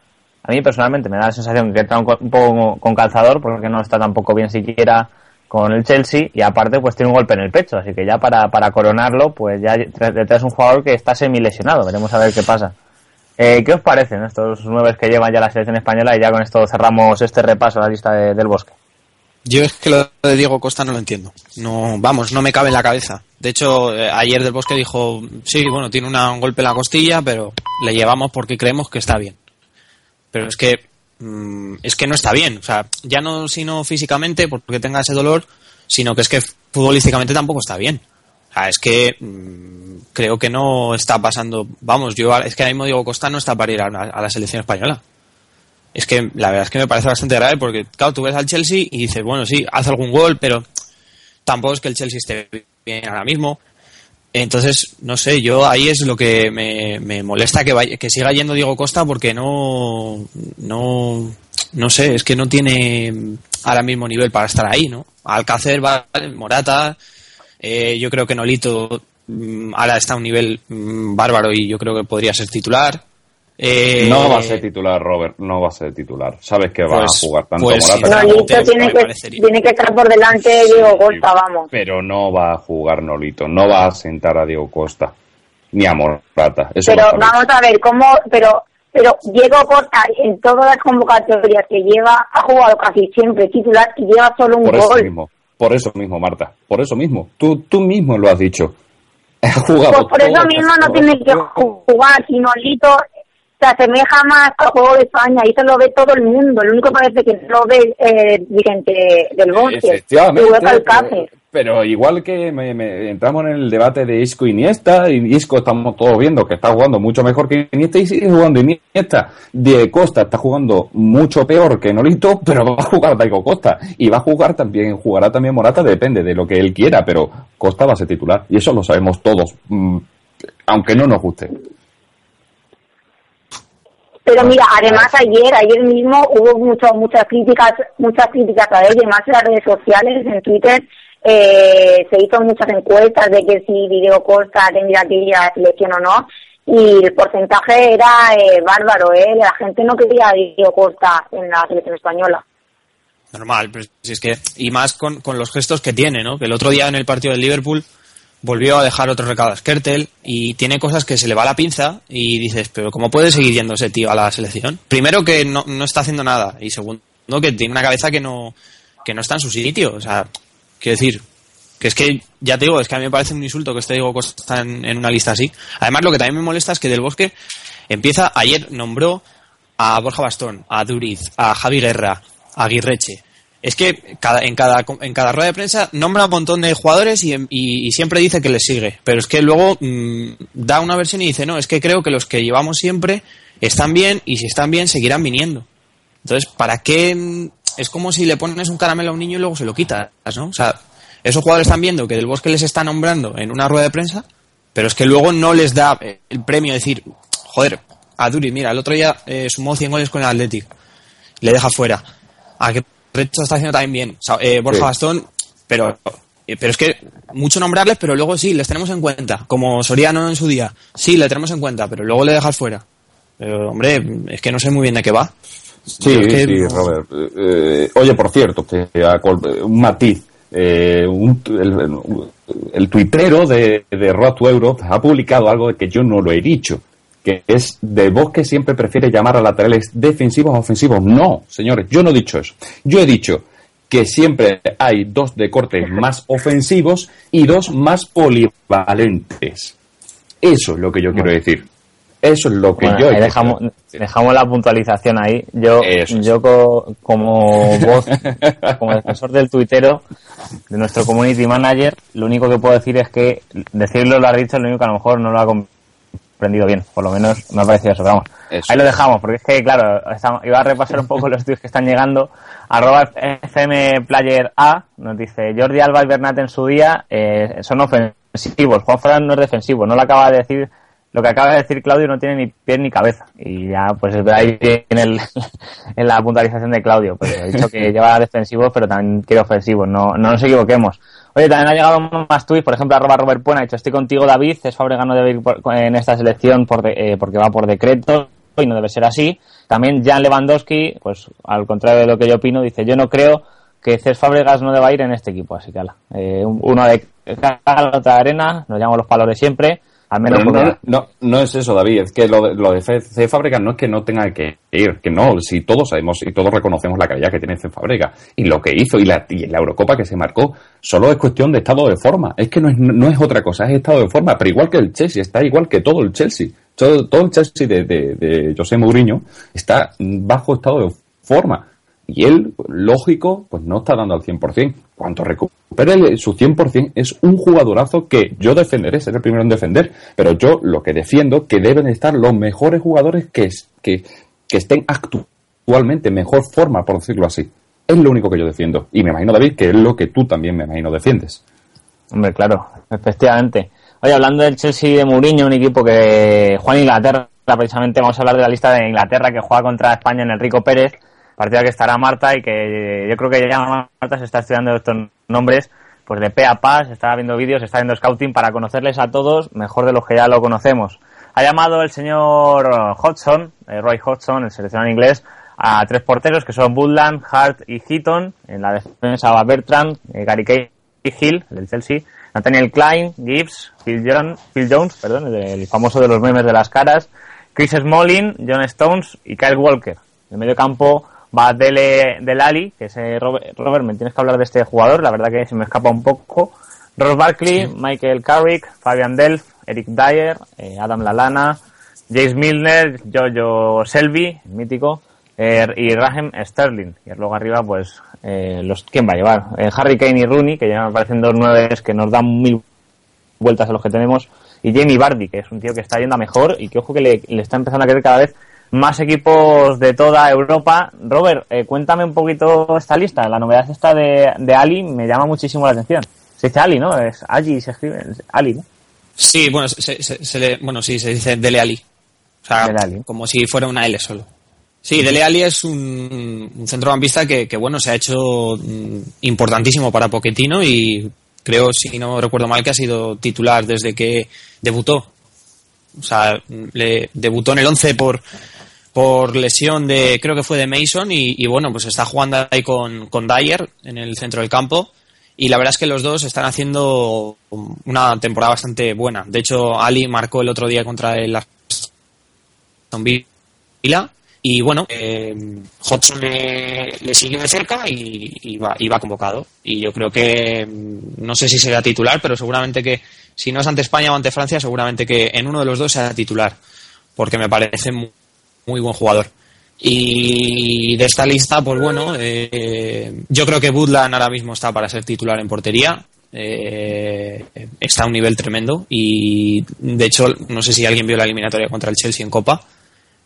A mí personalmente me da la sensación que entra un, co- un poco con calzador porque no está tampoco bien siquiera con el Chelsea y aparte pues tiene un golpe en el pecho. Así que ya para, para coronarlo pues ya detrás un jugador que está semi lesionado. Veremos a ver qué pasa. Eh, ¿Qué os parecen estos nueve que llevan ya la selección española? Y ya con esto cerramos este repaso a la lista de- del bosque. Yo es que lo de Diego Costa no lo entiendo. No, vamos, no me cabe en la cabeza. De hecho, eh, ayer del Bosque dijo, sí, bueno, tiene un golpe en la costilla, pero le llevamos porque creemos que está bien. Pero es que mm, es que no está bien. O sea, ya no sino físicamente porque tenga ese dolor, sino que es que futbolísticamente tampoco está bien. O sea, es que mm, creo que no está pasando. Vamos, yo es que ahora mismo Diego Costa no está para ir a la selección española. Es que la verdad es que me parece bastante grave porque, claro, tú ves al Chelsea y dices, bueno, sí, hace algún gol, pero tampoco es que el Chelsea esté bien ahora mismo. Entonces, no sé, yo ahí es lo que me, me molesta que, vaya, que siga yendo Diego Costa porque no, no, no sé, es que no tiene ahora mismo nivel para estar ahí, ¿no? Alcácer, vale, Morata, eh, yo creo que Nolito mm, ahora está a un nivel mm, bárbaro y yo creo que podría ser titular. Eh, No va a ser titular, Robert, no va a ser titular. Sabes que va Pues- a jugar tanto pues Morata Nolito me tiene que, tiene que estar por delante de Diego Costa, vamos. Pero no va a jugar Nolito, no va a sentar a Diego Costa, ni a Morata. Eso Pero vamos a ver cómo, pero pero Diego Costa en todas las convocatorias que lleva ha jugado casi siempre titular y lleva solo un Por eso gol. mismo, por eso mismo, Marta, por eso mismo. Tú, tú mismo lo has dicho. <laughs> Ha jugado Pues por eso mismo no tiene que jugar, y Nolito se asemeja más al juego de España y eso lo ve todo el mundo. Lo único que parece que no lo ve eh, dirigente del Bosque. Pero, igual que me- me- entramos en el debate de Isco y Iniesta, y Isco estamos todos viendo que está jugando mucho mejor que Iniesta y sigue jugando Iniesta. De Costa está jugando mucho peor que Nolito, pero va a jugar Daigo Costa. Y va a jugar también, jugará también Morata, depende de lo que él quiera, pero Costa va a ser titular. Y eso lo sabemos todos, mm, aunque no nos guste. Pero mira, además ayer, ayer mismo hubo mucho, muchas críticas, muchas críticas a él, además en las redes sociales, en Twitter, eh, se hizo muchas encuestas de que si Diego Costa tendría que ir a la selección o no, y el porcentaje era eh, bárbaro, ¿eh? La gente no quería a Diego Costa en la selección española. Normal, pero si es que, y más con, con los gestos que tiene, ¿no? Que el otro día en el partido del Liverpool volvió a dejar otro recado a Skertel y tiene cosas que se le va la pinza y dices, pero ¿cómo puede seguir yendo ese tío a la selección? Primero que no, no está haciendo nada y segundo que tiene una cabeza que no, que no está en su sitio. O sea, quiero decir, que es que, ya te digo, es que a mí me parece un insulto que este Diego Costa en, en una lista así. Además, lo que también me molesta es que Del Bosque empieza, ayer nombró a Borja Bastón, a Duriz, a Javi Guerra, a Aguirreche. Es que cada, en, cada, en cada rueda de prensa nombra un montón de jugadores y, y- y siempre dice que les sigue. Pero es que luego mm, da una versión y dice, no, es que creo que los que llevamos siempre están bien y si están bien seguirán viniendo. Entonces, ¿para qué? mm, Es como si le pones un caramelo a un niño y luego se lo quitas, ¿no? O sea, esos jugadores están viendo que Del Bosque les está nombrando en una rueda de prensa, pero es que luego no les da el premio de decir, joder, a Duri, mira, el otro día eh, sumó 100 goles con el Athletic, le deja fuera. A que Recho está haciendo también bien. O sea, eh, Borja Sí. Bastón, pero, eh, pero es que mucho nombrarles, pero luego sí, les tenemos en cuenta. Como Soriano en su día, sí, le tenemos en cuenta, pero luego le dejas fuera. Pero, hombre, es que no sé muy bien de qué va. Sí, Yo es que sí, Robert. Eh, oye, por cierto, que un matiz. eh, un el, el tuitero de, de Road to Europe ha publicado algo que yo no lo he dicho, que es de vos que siempre prefiere llamar a laterales defensivos a ofensivos. No, señores, yo no he dicho eso. Yo he dicho que siempre hay dos de corte más ofensivos y dos más polivalentes. Eso es lo que yo quiero decir. Eso es lo que Bueno, yo he dejamos, dejamos la puntualización ahí. Yo, Eso es. yo co- como voz, como defensor del tuitero, de nuestro community manager, lo único que puedo decir es que decirlo lo ha dicho, lo único que a lo mejor no lo ha comprendido bien. Por lo menos me ha parecido eso. pero Vamos, Eso. ahí lo dejamos, porque es que, claro, estamos- iba a repasar un poco los tweets que están llegando. Arroba FM Player A nos dice Jordi Alba y Bernat en su día eh, son ofensivos. Juan Fran no es defensivo. No lo acaba de decir. Lo que acaba de decir Claudio no tiene ni pie ni cabeza. Y ya, pues ahí viene el, en la puntualización de Claudio. Pues he dicho que <laughs> lleva defensivos, pero también quiere ofensivos. No, no nos equivoquemos. También ha llegado más tweets. Por ejemplo, arroba Robert Puena ha dicho, estoy contigo David. Es Fabregano debe ir por- en esta selección por de- eh, porque va por decreto y no debe ser así. También Jan Lewandowski, pues al contrario de lo que yo opino, dice, yo no creo que Cés Fábregas no deba ir en este equipo, así que ala. Eh, un- uno de cal, otra de arena, nos llamamos los palores siempre, al menos no, no, no es eso, David. Es que lo de, lo de C- C. Fábrica no es que no tenga que ir, que no. Si todos sabemos y todos reconocemos la calidad que tiene C. Fábrica y lo que hizo y la, y la Eurocopa que se marcó, solo es cuestión de estado de forma. Es que no es, no es otra cosa, es estado de forma. Pero igual que el Chelsea, está igual que todo el Chelsea. Todo, todo el Chelsea de, de, de José Mourinho está bajo estado de forma. Y él, lógico, pues no está dando al 100%. Cuanto recupere su 100%, es un jugadorazo que yo defenderé, seré el primero en defender. Pero yo lo que defiendo, que deben estar los mejores jugadores que, que, que estén actualmente en mejor forma, por decirlo así. Es lo único que yo defiendo. Y me imagino, David, que es lo que tú también me imagino defiendes. Hombre, claro, efectivamente. Oye, hablando del Chelsea de Mourinho, un equipo que juega en Inglaterra, precisamente vamos a hablar de la lista de Inglaterra que juega contra España en el Rico Pérez, partida que estará Marta y que yo creo que ya Marta se está estudiando estos nombres pues de pe a pa, está viendo vídeos, está viendo scouting para conocerles a todos mejor de los que ya lo conocemos. Ha llamado el señor Hodgson, eh, Roy Hodgson, el seleccionado inglés, a tres porteros que son Woodland, Hart y Heaton. En la defensa va Bertrand, eh, Gary Cahill, el del Chelsea, Nathaniel Klein, Gibbs, Phil, John- Phil Jones, perdón, el, famoso de los memes de las caras, Chris Smalling, John Stones y Kyle Walker. En el medio campo va Dele Delali, que es eh, Robert, Robert, me tienes que hablar de este jugador, la verdad que se me escapa un poco. Ross Barkley, Michael Carrick, Fabian Delph, Eric Dyer, eh, Adam Lalana, James Milner, Jojo Selby, el mítico, eh, y Raheem Sterling. Y luego arriba, pues, eh, los ¿quién va a llevar? Harry Kane y Rooney, que ya me parecen dos nueves que nos dan mil vueltas a los que tenemos, y Jamie Vardy, que es un tío que está yendo a mejor y que ojo que le, le está empezando a querer cada vez más equipos de toda Europa. Robert, eh, cuéntame un poquito esta lista. La novedad esta de, de Ali me llama muchísimo la atención. Se dice Ali, ¿no? Es Ali, se escribe es Ali, ¿no? Sí, bueno, se, se- se le, bueno, sí, se dice Dele Alli. O sea, como si fuera una L solo. Sí, Dele Alli es un, un centrocampista que, que, bueno, se ha hecho mm, importantísimo para Pochettino y creo, si no recuerdo mal, que ha sido titular desde que debutó. O sea, le debutó en el 11 por, por lesión de, creo que fue de Mason y, bueno, pues está jugando ahí con, con Dyer en el centro del campo y la verdad es que los dos están haciendo una temporada bastante buena. De hecho, Ali marcó el otro día contra el Aston Villa y bueno, eh, Hodgson le, le siguió de cerca y, y va, y va convocado. Y yo creo que, mm, no sé si será titular, pero seguramente que si no es ante España o ante Francia, seguramente que en uno de los dos será titular, porque me parece muy, muy buen jugador. Y de esta lista, pues bueno, eh, yo creo que Woodland ahora mismo está para ser titular en portería. Eh, está a un nivel tremendo y de hecho, no sé si alguien vio la eliminatoria contra el Chelsea en Copa.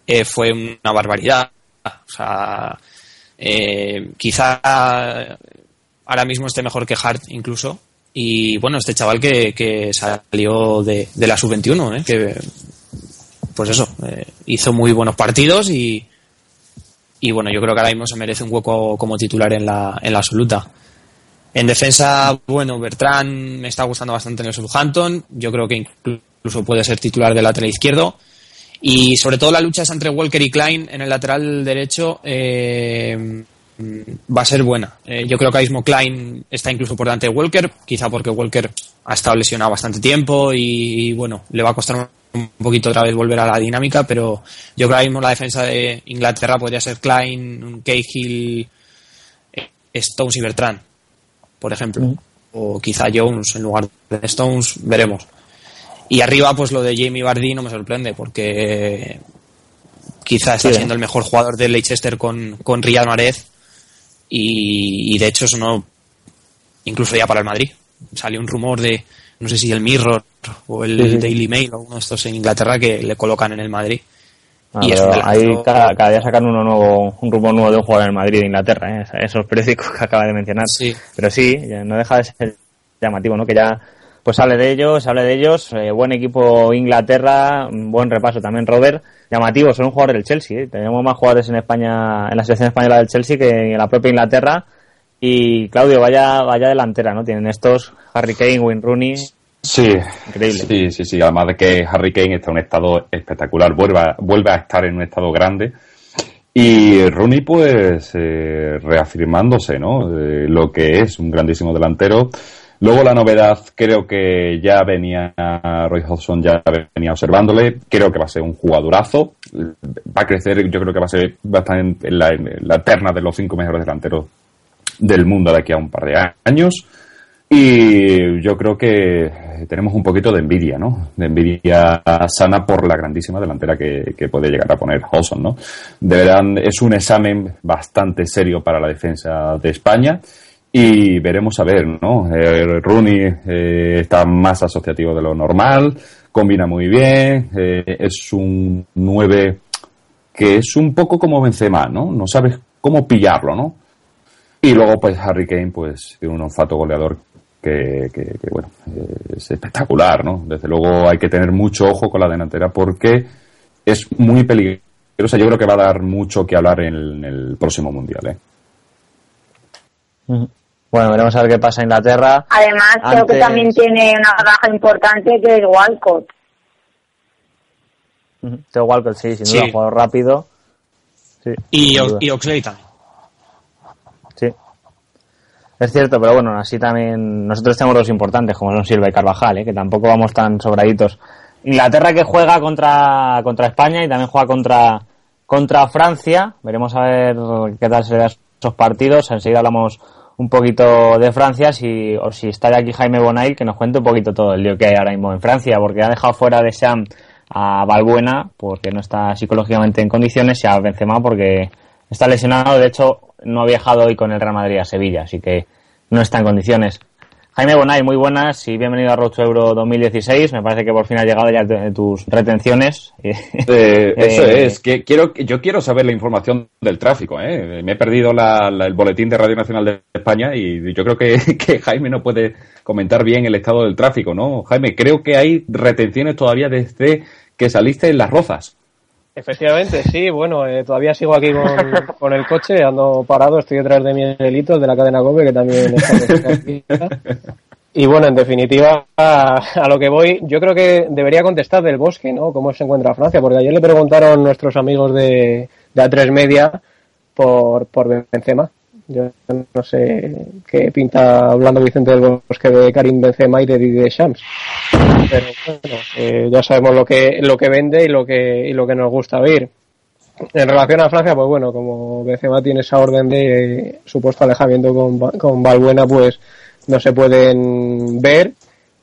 eh, fue una barbaridad. O sea, eh, quizá ahora mismo esté mejor que Hart incluso. Y bueno, este chaval que, que salió de, de la sub-21, ¿eh? que pues eso, eh, hizo muy buenos partidos y, y bueno, yo creo que ahora mismo se merece un hueco como titular en la, en la absoluta. En defensa, bueno, Bertrand me está gustando bastante en el Southampton. Yo creo que incluso puede ser titular del lateral izquierdo. Y sobre todo la lucha es entre Walker y Klein en el lateral derecho. Eh, va a ser buena. Eh, yo creo que ahora mismo Klein está incluso por delante de Walker, quizá porque Walker ha estado lesionado bastante tiempo y, bueno, le va a costar un poquito otra vez volver a la dinámica, pero yo creo que ahora mismo la defensa de Inglaterra podría ser Klein, Cahill, eh, Stones y Bertrand por ejemplo. O quizá Jones en lugar de Stones, veremos. Y arriba, pues lo de Jamie Vardy no me sorprende, porque quizá está siendo el mejor jugador de Leicester con, con Riyad Mahrez. Y, de hecho, eso no. Incluso ya para el Madrid. Salió un rumor de, no sé si el Mirror o el Daily Mail o uno de estos en Inglaterra que le colocan en el Madrid. Ah, y ahí cada, día sacan uno nuevo, un rumor nuevo de un jugador en Madrid de Inglaterra, ¿eh? esos periódicos <laughs> que acaba de mencionar. Sí. Pero sí, no deja de ser llamativo, ¿no? Que ya pues hable de ellos, hable de ellos, eh, buen equipo Inglaterra, buen repaso también Robert, llamativo, son un jugador del Chelsea, ¿eh? tenemos más jugadores en España, en la selección española del Chelsea que en la propia Inglaterra y Claudio, vaya, vaya delantera, ¿no? Tienen estos Harry Kane, Wayne Rooney, Sí, increíble. Sí, sí, sí. Además de que Harry Kane está en un estado espectacular, vuelve a, vuelve a estar en un estado grande. Y Rooney, pues, eh, reafirmándose, ¿no? lo que es un grandísimo delantero. Luego la novedad, creo que ya venía, Roy Hodgson ya venía observándole, creo que va a ser un jugadorazo, va a crecer, yo creo que va a ser, va a estar en, la, en la terna de los cinco mejores delanteros del mundo de aquí a un par de años. Y yo creo que tenemos un poquito de envidia, ¿no? De envidia sana por la grandísima delantera que, puede llegar a poner Hodgson, ¿no? De verdad, es un examen bastante serio para la defensa de España y veremos a ver, ¿no? Eh, Rooney eh, está más asociativo de lo normal, combina muy bien, eh, es un 9 que es un poco como Benzema, ¿no? No sabes cómo pillarlo, ¿no? Y luego, pues, Harry Kane, pues, tiene un olfato goleador que, bueno, es espectacular, ¿no? Desde luego hay que tener mucho ojo con la delantera porque es muy peligrosa. Yo creo que va a dar mucho que hablar en el, próximo Mundial, ¿eh? Bueno, veremos a ver qué pasa en Inglaterra. Además, creo que también tiene una baja importante que es Walcott. Teo Walcott, sí, sin duda, jugador rápido. Sí, y, y Oxley también. Es cierto, pero bueno, así también nosotros tenemos dos importantes, como son Silva y Carvajal, ¿eh? que tampoco vamos tan sobraditos. Inglaterra que juega contra, contra España y también juega contra, contra Francia. Veremos a ver qué tal se le dan esos partidos. Enseguida hablamos un poquito de Francia, si, o si está aquí Jaime Bonail, que nos cuente un poquito todo el lío que hay ahora mismo en Francia, porque ha dejado fuera de Sam a Valbuena, porque no está psicológicamente en condiciones, y a Benzema porque está lesionado. De hecho, no ha viajado hoy con el Real Madrid a Sevilla, así que no está en condiciones. Jaime Bonay, muy buenas y bienvenido a Road Euro 2016. Me parece que por fin ha llegado ya tus retenciones. <laughs> Eh, eso eh, es, que quiero, yo quiero saber la información del tráfico. ¿eh? Me he perdido el boletín de Radio Nacional de España y yo creo que, <laughs> que, Jaime no puede comentar bien el estado del tráfico, ¿no? Jaime, creo que hay retenciones todavía desde que saliste en Las Rozas. Efectivamente, sí, bueno, eh, todavía sigo aquí <laughs> con, el coche, ando parado, estoy detrás de mi delito, de la cadena COPE, que también está aquí. <laughs> Y bueno, en definitiva, a, lo que voy, yo creo que debería contestar del bosque, ¿no? Cómo se encuentra Francia, porque ayer le preguntaron nuestros amigos de, de A3 Media por, por Benzema. Yo no sé qué pinta hablando Vicente del Bosque de Karim Benzema y de Didier Shams. Pero bueno, eh, ya sabemos lo que, lo que vende y lo que, y lo que nos gusta oír. En relación a Francia, pues bueno, como Benzema tiene esa orden de supuesto alejamiento con, con Valbuena, pues no se pueden ver.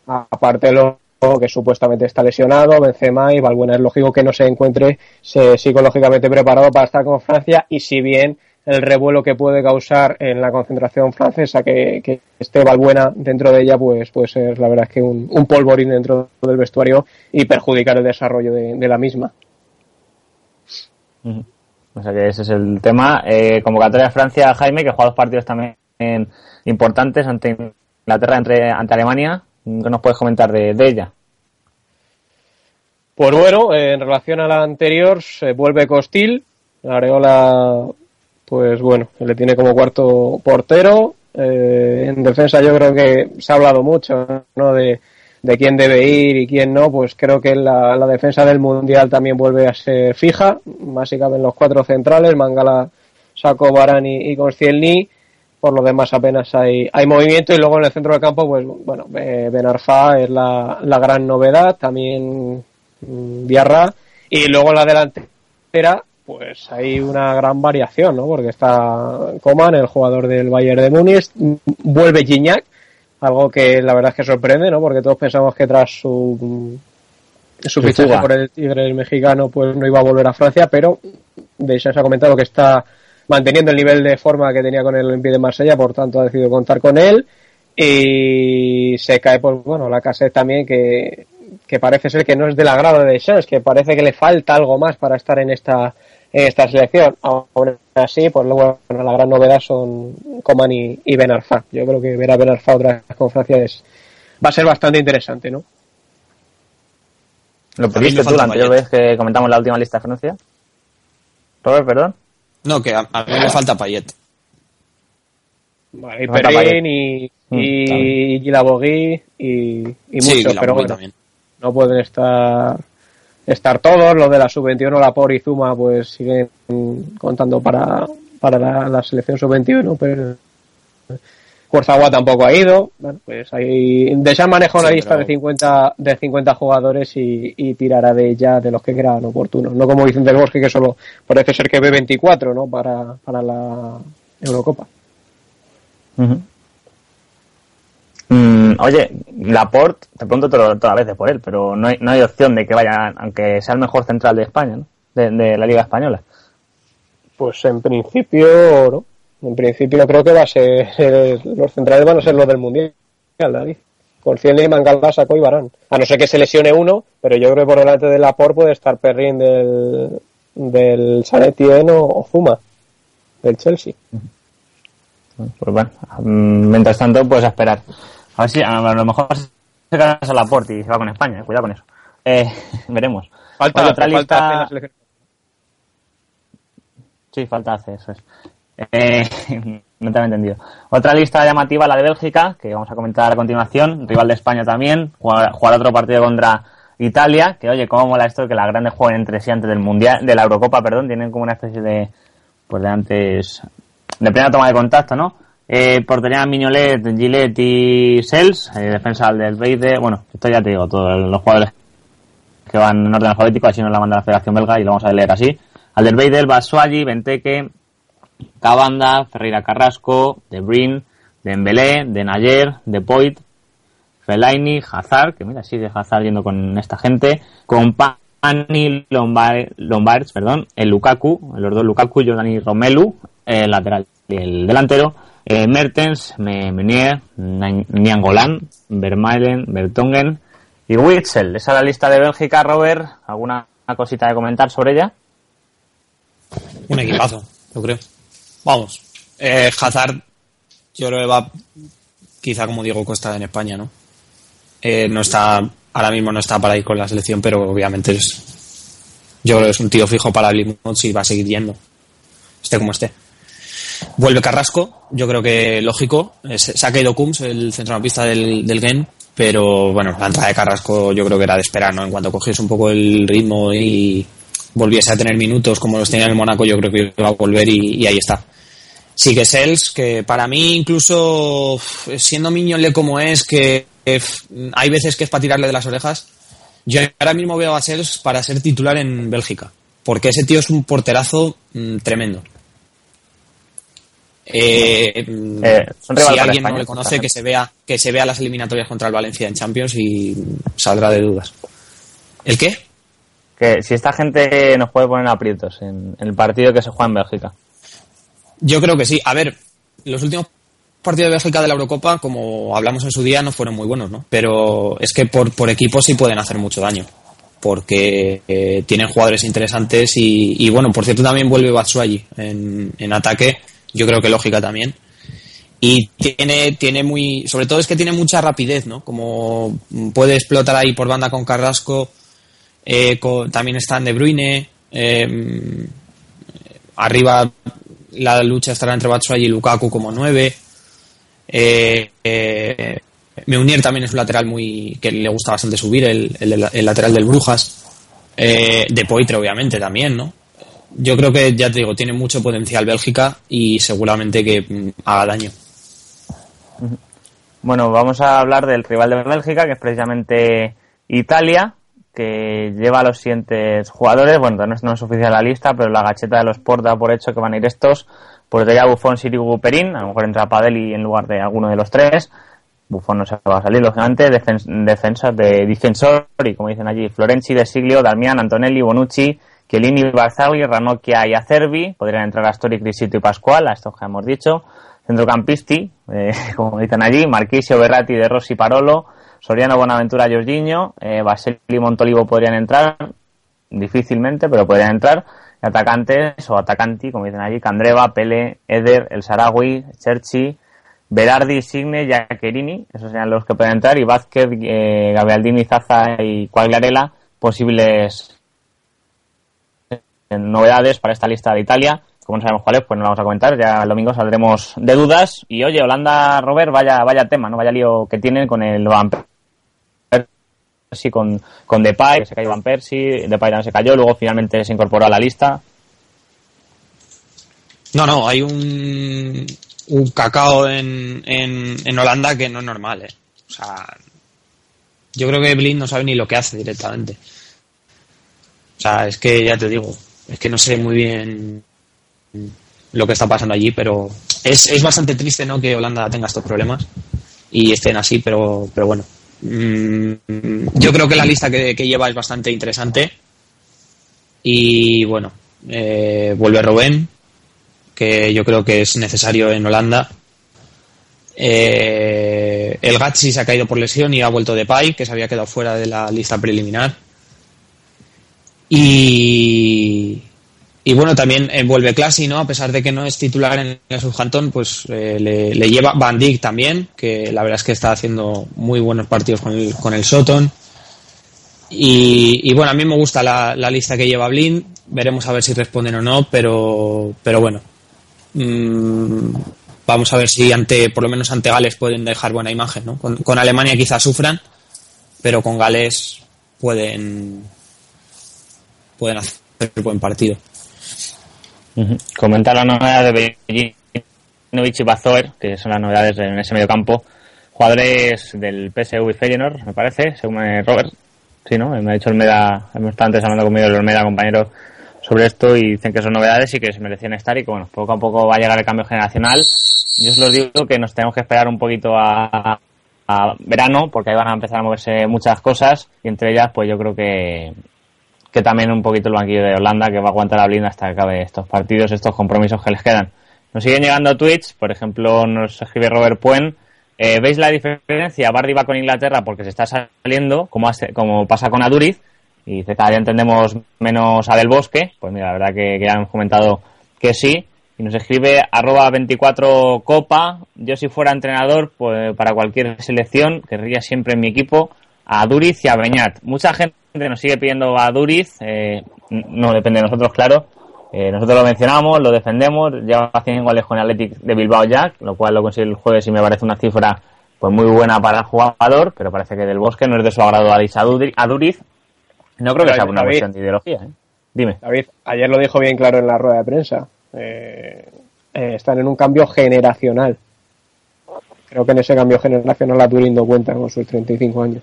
Aparte lo que supuestamente está lesionado, Benzema y Valbuena es lógico que no se encuentre psicológicamente preparado para estar con Francia y si bien el revuelo que puede causar en la concentración francesa que, que esté Valbuena dentro de ella, pues puede ser la verdad es que un, polvorín dentro del vestuario y perjudicar el desarrollo de, la misma. O sea que ese es el tema. Eh, convocatoria de Francia, Jaime, que juega dos partidos también importantes ante Inglaterra, entre, ante Alemania. ¿Qué nos puedes comentar de, de ella? Pues bueno, eh, en relación a la anterior, se vuelve Costil. Areola, pues bueno, le tiene como cuarto portero. Eh, en defensa yo creo que se ha hablado mucho, ¿no? De, de quién debe ir y quién no, pues creo que la, la defensa del Mundial también vuelve a ser fija. Básicamente los cuatro centrales, Mangala, Saco, Barani y Koscielny. Por lo demás apenas hay, hay movimiento y luego en el centro del campo, pues bueno, eh, Ben Arfa es la, la gran novedad, también mm, Diarra. Y luego en la delantera, pues hay una gran variación, ¿no? Porque está Coman, el jugador del Bayern de Múnich, vuelve Gignac, algo que la verdad es que sorprende, ¿no? Porque todos pensamos que tras su su fichaje por el Tigre el mexicano pues no iba a volver a Francia, pero Deschamps ha comentado que está manteniendo el nivel de forma que tenía con el Olympique de Marsella, por tanto ha decidido contar con él y se cae por bueno la cassette también que, que parece ser que no es del agrado de Deschamps, que parece que le falta algo más para estar en esta esta selección. Aún así, pues luego bueno, la gran novedad son Coman y, y Ben Arfa. Yo creo que ver a Ben Arfa otra vez con Francia es, va a ser bastante interesante, ¿no? ¿Lo pediste tú la anterior vez que comentamos la última lista de Francia? Robert, perdón. No, que a, a mí me falta Payet. Vale, y Falta Perrin y, Mm, y y, y Sí, muchos, pero bueno, también. no pueden estar estar todos. Los de la sub-21, Lapor y Zuma, pues siguen contando para, para la, la selección sub-21, pero Curzagua tampoco ha ido. Bueno, pues ahí Deschamps maneja una Sí, lista pero- de 50 de 50 jugadores y, y tirará de ella de los que crean oportunos. No como Vicente del Bosque, que solo parece ser que ve 24 ¿no? para, para la Eurocopa. Mm, oye, Laporte, te pregunto todas las veces por él, pero no hay, no hay opción de que vaya, aunque sea el mejor central de España, ¿no? de, de la Liga Española. Pues en principio, no. En principio creo que va a ser, <laughs> los centrales van a ser los del Mundial, David. Con Ciel y Mangala, Saco y Barán. A no ser que se lesione uno, pero yo creo que por delante de Lapor puede estar Perrin del, del San Etienne o, o Zuma, del Chelsea. Pues bueno, mientras tanto, pues a esperar. A ver si a lo mejor se casa Laporte y se va con España, eh, cuidado con eso. Eh, <laughs> veremos. Falta, Oye, otra falta lista- la selección. Sí, falta hacer, eso es. Eh, <laughs> no te había entendido. Otra lista llamativa, la de Bélgica, que vamos a comentar a continuación, rival de España también, jugar, jugar otro partido contra Italia, que oye, cómo mola esto de que las grandes jueguen entre sí antes del Mundial, de la Eurocopa, perdón, tienen como una especie de, pues de antes, de primera toma de contacto, ¿no? Eh, portería Mignolet, Gillette y Sels, eh, defensa del Beide, bueno, esto ya te digo, todos los jugadores que van en orden alfabético, así nos la manda la Federación Belga y lo vamos a leer así. Alderweireld, Basuagi, Benteke, Cabanda, Ferreira Carrasco, De Brin, Dembélé, De Nayer, De Poit, Fellaini, Hazard, que mira, sigue Hazard yendo con esta gente, Compani, Lombard, Lombards, perdón, el Lukaku, los dos Lukaku, Giordani Romelu, el lateral y el delantero, eh, Mertens, Me- Meunier, Niangolan, Vermaelen, Bertongen y Witzel. Esa es la lista de Bélgica, Robert. ¿Alguna cosita de comentar sobre ella? Un equipazo, yo creo. Vamos. Eh, Hazard, yo creo que va quizá como Diego Costa en España, ¿no? Eh, no está, ahora mismo no está para ir con la selección, pero obviamente es, yo creo que es un tío fijo para Plymouth y va a seguir yendo, esté como esté. Vuelve Carrasco, yo creo que lógico. Se ha caído Kums, el centrocampista del, del Gen, pero bueno, la entrada de Carrasco yo creo que era de esperar, ¿no? En cuanto cogiese un poco el ritmo y volviese a tener minutos como los tenía en el Mónaco, yo creo que iba a volver y, ahí está. Sí que que para mí incluso siendo Miñole como es, que hay veces que es para tirarle de las orejas, yo ahora mismo veo a Sels para ser titular en Bélgica, porque ese tío es un porterazo mm, tremendo. Eh, mm, Eh, son si alguien España, no le conoce, que se vea que se vea las eliminatorias contra el Valencia en Champions y saldrá de dudas. ¿El qué? Que si esta gente nos puede poner aprietos en, en el partido que se juega en Bélgica. Yo creo que sí. A ver, los últimos partidos de Bélgica de la Eurocopa, como hablamos en su día, no fueron muy buenos, ¿no? Pero es que por, por equipo sí pueden hacer mucho daño. Porque eh, tienen jugadores interesantes y, y, bueno, por cierto también vuelve Batshuayi en, en ataque. Yo creo que lógica también. Y tiene, tiene muy, sobre todo es que tiene mucha rapidez, ¿no? Como puede explotar ahí por banda con Carrasco Eh, con- también están De Bruyne. eh, arriba la lucha estará entre Batshuayi y Lukaku como 9. Eh, eh, Meunier también es un lateral muy que le gusta bastante subir, el, el- el lateral del Brujas. Eh, de Poitre, obviamente, también, ¿no? Yo creo que, ya te digo, tiene mucho potencial Bélgica y seguramente que mm, haga daño. Bueno, vamos a hablar del rival de Bélgica, que es precisamente Italia, que lleva a los siguientes jugadores. Bueno, no es, no es oficial la lista, pero la gacheta de los Sport da por hecho que van a ir estos. Portería Buffon, Sirigu, Perín. A lo mejor entra Padeli en lugar de alguno de los tres. Buffon no se va a salir, lógicamente. Defen defensa de Difensori, como dicen allí. Florenzi, De Siglio, Darmian, Antonelli, Bonucci, Chiellini, Barzagli, Ranocchia y Acerbi. Podrían entrar Astori, Crisito y Pascual, a estos que hemos dicho. Centrocampisti, eh, <laughs> como dicen allí, Marquisio, Berratti, De Rossi, Parolo, Soriano, Bonaventura, Jorginho, eh, y Montolivo podrían entrar, difícilmente, pero podrían entrar. Atacantes o atacanti, como dicen allí, Candreva, Pele, Eder, El Sarawi, Cherchi, Berardi, Signe, Jacquerini, esos serían los que pueden entrar, y Vázquez, eh, Zaza y Quagliarella, posibles novedades para esta lista de Italia. Como no sabemos cuáles, pues no vamos a comentar. Ya el domingo saldremos de dudas. Y oye, Holanda, Robert, vaya, vaya tema, ¿no? Vaya lío que tienen con el Van Persie, con, con Depay, que se cayó Van Persie, Depay también se cayó, luego finalmente se incorporó a la lista. No, no, hay un, un cacao en, en, en Holanda que no es normal, ¿eh? O sea, yo creo que Blind no sabe ni lo que hace directamente. O sea, es que ya te digo, es que no sé muy bien lo que está pasando allí, pero es, es bastante triste, ¿no? Que Holanda tenga estos problemas y estén así, pero, pero bueno. Mm, yo creo que la lista que, lleva es bastante interesante. Y bueno, eh, vuelve Robben, que yo creo que es necesario en Holanda. Eh, el Gatsi se ha caído por lesión y ha vuelto de Pai, que se había quedado fuera de la lista preliminar. Y, y bueno, también eh, vuelve Classy, ¿no? A pesar de que no es titular en el Southampton, pues eh, le, le lleva Van Dijk también, que la verdad es que está haciendo muy buenos partidos con el, con el Soton. Y, y bueno, a mí me gusta la, la lista que lleva Blind. Veremos a ver si responden o no, pero, pero bueno. Mm, vamos a ver si ante, por lo menos ante Gales pueden dejar buena imagen, ¿no? Con, con Alemania quizás sufran, pero con Gales pueden, pueden hacer buen partido. Comentar la novedad de Bejinovic y Bazoer, que son las novedades en ese medio campo. Jugadores del PSV Feyenoord, me parece, según Robert. Sí, ¿no? Me ha dicho Olmeda, hemos estado antes hablando conmigo el Olmeda, compañero, sobre esto y dicen que son novedades y que se merecían estar y que, bueno, poco a poco va a llegar el cambio generacional. Yo os lo digo que nos tenemos que esperar un poquito a, a verano porque ahí van a empezar a moverse muchas cosas y entre ellas, pues yo creo que, que también un poquito el banquillo de Holanda que va a aguantar la blinda hasta que acabe estos partidos, estos compromisos que les quedan. Nos siguen llegando tweets, por ejemplo, nos escribe Robert Puen. Eh, ¿Veis la diferencia? Bardi va con Inglaterra porque se está saliendo, como, hace- como pasa con Aduriz, y cada día entendemos menos a Del Bosque. Pues mira, la verdad que, ya hemos comentado que sí. Y nos escribe arroba 24 copa. Yo si fuera entrenador, pues para cualquier selección, querría siempre en mi equipo a Duriz y a Beñat. Mucha gente nos sigue pidiendo a Duriz, eh, no depende de nosotros, claro. Eh, nosotros lo mencionamos, lo defendemos, lleva 100 goles con el Athletic de Bilbao Jack, lo cual lo consigue el jueves y me parece una cifra pues muy buena para el jugador, pero parece que del Bosque no es de su agrado a Duriz-. No creo que sea una cuestión de ideología. ¿eh? Dime. David, ayer lo dijo bien claro en la rueda de prensa. Eh, eh, están en un cambio generacional. Creo que en ese cambio generacional Aturindo cuenta con sus 35 años.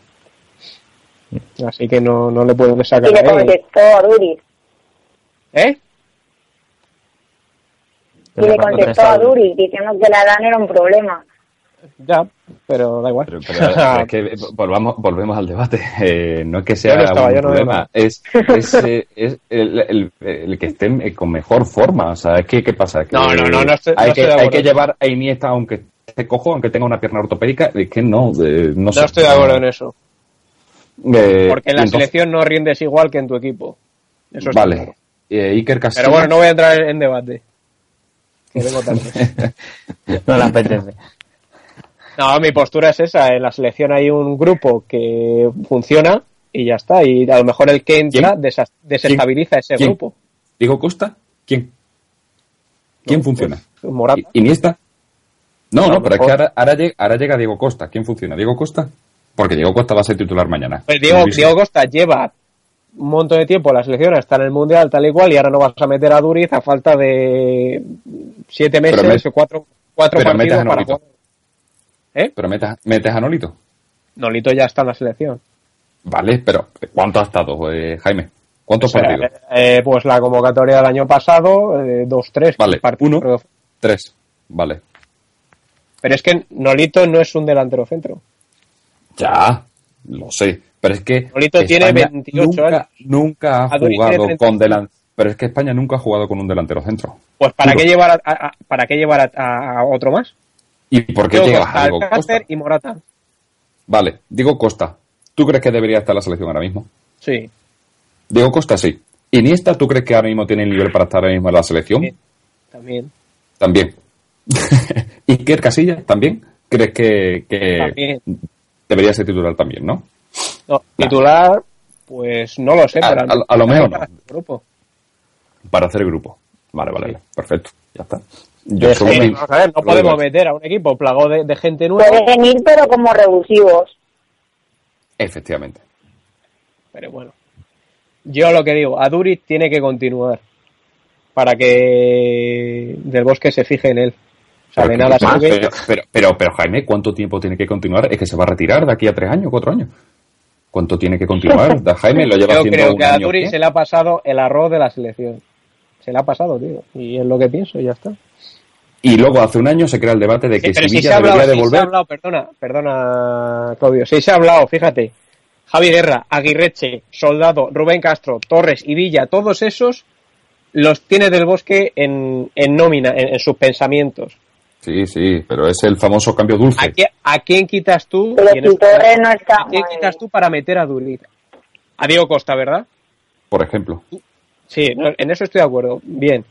Así que no, no le pueden sacar Y le contestó a Duriz. ¿Eh? Y le contestó a Duriz diciendo que la edad era un problema. Ya, pero da igual. Pero, es que <laughs> volvamos, volvemos al debate. Eh, no es que sea estaba, un no problema, es, es, eh, es el, el- el que esté eh, con mejor forma. O sea, es que, ¿qué pasa? Que No, no, no, no estoy- hay, no que, hay acuerdo. que llevar a Iniesta, aunque esté cojo, aunque tenga una pierna ortopédica, es que no, eh, no, sé. No estoy de acuerdo en eso. Eh, Porque en la entonces- selección no rindes igual que en tu equipo. Eso Vale. claro. Eh, Iker. Pero bueno, no voy a entrar en debate. Que vengo tarde. <laughs> No le apetece. No, mi postura es esa. En la selección hay un grupo que funciona y ya está. Y a lo mejor el que entra desestabiliza ese ¿Quién? grupo. ¿Diego Costa? ¿Quién? ¿Quién No, funciona? pues, Morata. ¿I- ¿Iniesta? No, no, pero es que mejor. ahora, ahora llega, ahora llega Diego Costa. ¿Quién funciona? ¿Diego Costa? Porque Diego Costa va a ser titular mañana. Pues Diego, Diego Costa lleva un montón de tiempo la selección, está en el Mundial tal y cual, y ahora no vas a meter a Duriz a falta de siete meses met- o cuatro, cuatro pero metes partidos a para jugar. ¿Eh? Pero metes, metes a Nolito. Nolito ya está en la selección. Vale, pero ¿cuánto ha estado, eh, Jaime? ¿Cuántos O sea, partidos? eh, pues la convocatoria del año pasado, eh, dos, tres Vale, partidos. uno. Tres. Vale. Pero es que Nolito no es un delantero centro. Ya, lo sé. Pero es que. Nolito tiene España 28 nunca, años. Nunca ha tiene jugado 35. con delantero. Pero es que España nunca ha jugado con un delantero centro. Pues ¿para qué llevar a, a- a- para qué llevar a, otro más? ¿Y por qué Diego llegas a Diego Costa? Alcácer y Morata. Vale, Diego Costa. ¿Tú crees que debería estar en la selección ahora mismo? Sí. Diego Costa sí. Iniesta, ¿tú crees que ahora mismo tiene el nivel para estar ahora mismo en la selección? Sí. También. También. <laughs> Iker Casillas, ¿también? ¿Crees que, que También. Debería ser titular también, no? No, titular, pues no lo sé. A- pero a- a lo mejor no. para grupo. Para hacer grupo. Vale, vale, Sí. vale. Perfecto. Ya está. Yo vamos a ver, no podemos digo- meter a un equipo plagado de, de gente nueva, Pueden ir, pero como revulsivos. Efectivamente. pero bueno. Yo lo que digo, Aduriz tiene que continuar para que Del Bosque se fije en él. O sea, Pero, de nada pero- sirve. pero, pero, pero, pero, Jaime, ¿cuánto tiempo tiene que continuar? Es que se va a retirar de aquí a tres años, cuatro años. ¿Cuánto tiene que continuar? <laughs> Da- Jaime lo lleva Yo haciendo creo un que a año. Aduriz ¿qué? se le ha pasado el arroz de la selección. Se le ha pasado, tío. Y es lo que pienso, y ya está. Y luego hace un año se crea el debate de que pero si Sevilla se ha hablado, debería si se ha devolver. hablado, perdona, perdona, Claudio, si se ha hablado, fíjate, Javi Guerra, Aguirreche, Soldado, Rubén Castro, Torres y Villa, todos esos los tiene del bosque en, en nómina, en, en sus pensamientos. Sí, sí, pero es el famoso cambio dulce. ¿A, qué- a quién quitas tú? Pero y en si este- Torres no está ¿A quién mal. quitas tú para meter a Duriz? A Diego Costa, ¿verdad? Por ejemplo. Sí, no, en eso estoy de acuerdo. Bien.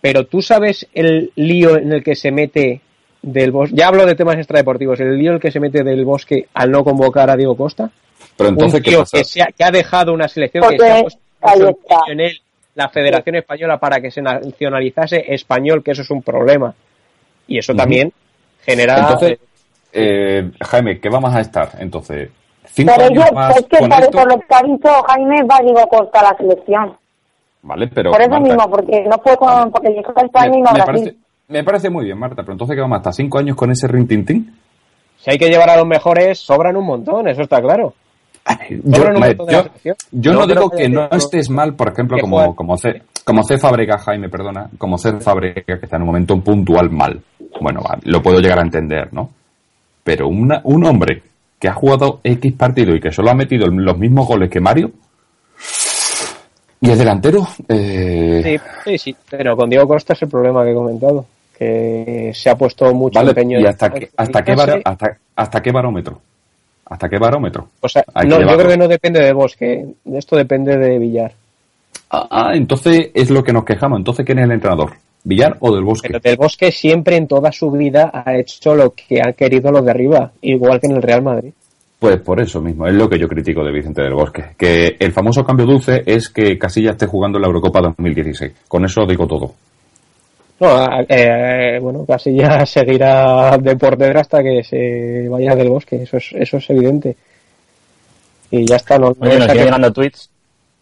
Pero tú sabes el lío en el que se mete del bosque. Ya hablo de temas extradeportivos. El lío en el que se mete del bosque al no convocar a Diego Costa. Pero entonces, un ¿qué pasa? que, se ha, que ha dejado una selección Porque que se ha puesto en él, la Federación Española, para que se nacionalizase español, que eso es un problema. Y eso también genera. Entonces, eh, Jaime, ¿qué vamos a estar? Entonces, cinco Pero años yo, más es que con por, esto. por lo que ha dicho Jaime, va Diego Costa a la selección. Vale, pero. por eso Marta, mismo, porque no fue con, porque llegó a España y no me, Brasil. parece, me parece muy bien, Marta, pero entonces, ¿qué vamos a estar? ¿Cinco años con ese rintintín? si hay que llevar a los mejores, sobran un montón, eso está claro. Yo, Sobran un me- montón de la yo- yo No digo que no estés mal, por ejemplo, como, como, C, como C Fábrega, Jaime, perdona, como C Fábrega, que está en un momento puntual mal. Bueno, lo puedo llegar a entender, ¿no? Pero una- un hombre que ha jugado X partido y que solo ha metido los mismos goles que Mario, y es delantero, eh, Sí, sí, sí. Pero con Diego Costa es el problema que he comentado. Que se ha puesto mucho vale, empeño ¿y en- hasta qué, hasta, qué en- baro- hasta, hasta qué barómetro? ¿Hasta qué barómetro? O sea, que no, yo creo que no depende de Bosque. Esto depende de Villar. Ah, ah, entonces es lo que nos quejamos. Entonces, ¿quién es el entrenador? ¿Villar o del Bosque? Pero Del Bosque siempre en toda su vida ha hecho lo que han querido los de arriba, igual que en el Real Madrid. Pues por eso mismo, es lo que yo critico de Vicente del Bosque. Que el famoso cambio dulce es que Casilla esté jugando en la Eurocopa 2016. Con eso digo todo. No, eh, bueno, casi ya <laughs> seguirá de portero hasta que se vaya del Bosque, eso es, eso es evidente. Y ya está, no, Oye, nos siguen llegando tweets.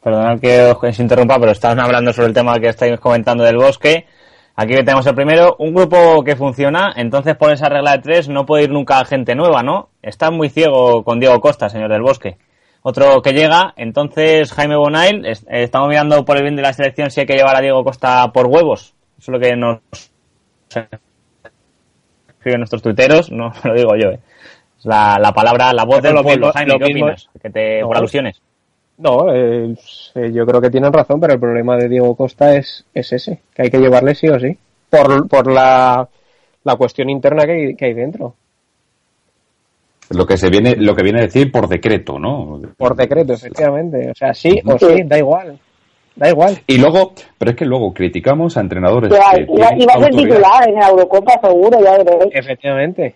Perdonad que os interrumpa, pero estaban hablando sobre el tema que estáis comentando del bosque. Aquí tenemos el primero, un grupo que funciona, entonces por esa regla de tres no puede ir nunca gente nueva, ¿no? Está muy ciego con Diego Costa, señor del bosque. Otro que llega, entonces Jaime Bonail, es- estamos mirando por el bien de la selección si hay que llevar a Diego Costa por huevos. Eso es lo que nos escriben nuestros tuiteros, no <laughs> lo digo yo, ¿eh? Es la, la palabra, la voz Pero del lo pueblo. Jaime, ¿qué opinas? Que te, No. por alusiones. No, eh, yo creo que tienen razón, pero el problema de Diego Costa es, es ese, que hay que llevarle sí o sí, por, por la, la cuestión interna que hay, que hay dentro, Lo que se viene, lo que viene a decir por decreto, ¿no? por decreto, efectivamente. O sea, sí o sí, da igual, da igual. Y luego, pero es que luego criticamos a entrenadores. Ya, que iba, tienen iba a ser titular en la Eurocopa, seguro, ya veréis. Efectivamente.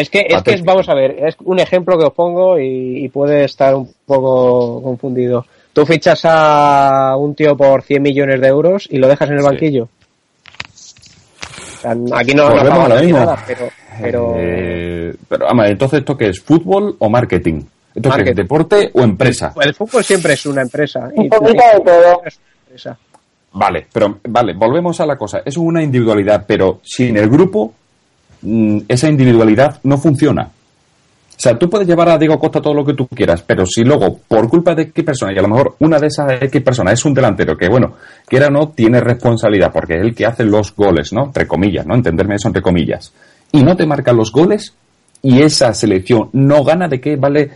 Es que, es que vamos a ver, es un ejemplo que os pongo y, y puede estar un poco confundido. Tú fichas a un tío por 100 millones de euros y lo dejas en el Sí. banquillo. O sea, aquí no, no Volvemos pagan a lo mismo. nada, pero, pero Eh, pero, vamos, entonces, ¿esto qué es? ¿Fútbol o marketing? ¿Esto qué es? Marketing. ¿Deporte o empresa? el fútbol siempre es una empresa. Un poquito de todo. es una empresa. Vale, pero vale, volvemos a la cosa. Es una individualidad, pero sin el grupo, esa individualidad no funciona. O sea, tú puedes llevar a Diego Costa todo lo que tú quieras, pero si luego, por culpa de X persona, y a lo mejor una de esas X personas es un delantero que, bueno, quiera o no, tiene responsabilidad, porque es el que hace los goles, ¿no? Entre comillas, ¿no? Entenderme eso entre comillas. Y no te marcan los goles, y esa selección no gana, ¿de qué vale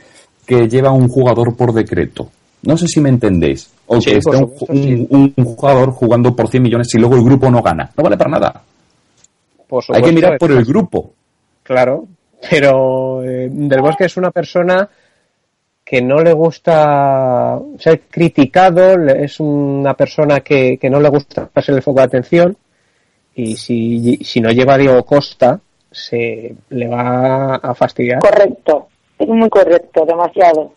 que lleva un jugador por decreto? No sé si me entendéis. O Sí, que esté un, un- un jugador jugando por 100 millones y luego el grupo no gana. No vale para nada. Por Hay que mirar por el grupo. Claro, pero eh, Del Bosque es una persona que no le gusta ser criticado, le- es una persona que, que no le gusta ser el foco de atención y si, si no lleva a Diego Costa se le va a fastidiar. Correcto. Es muy correcto, demasiado.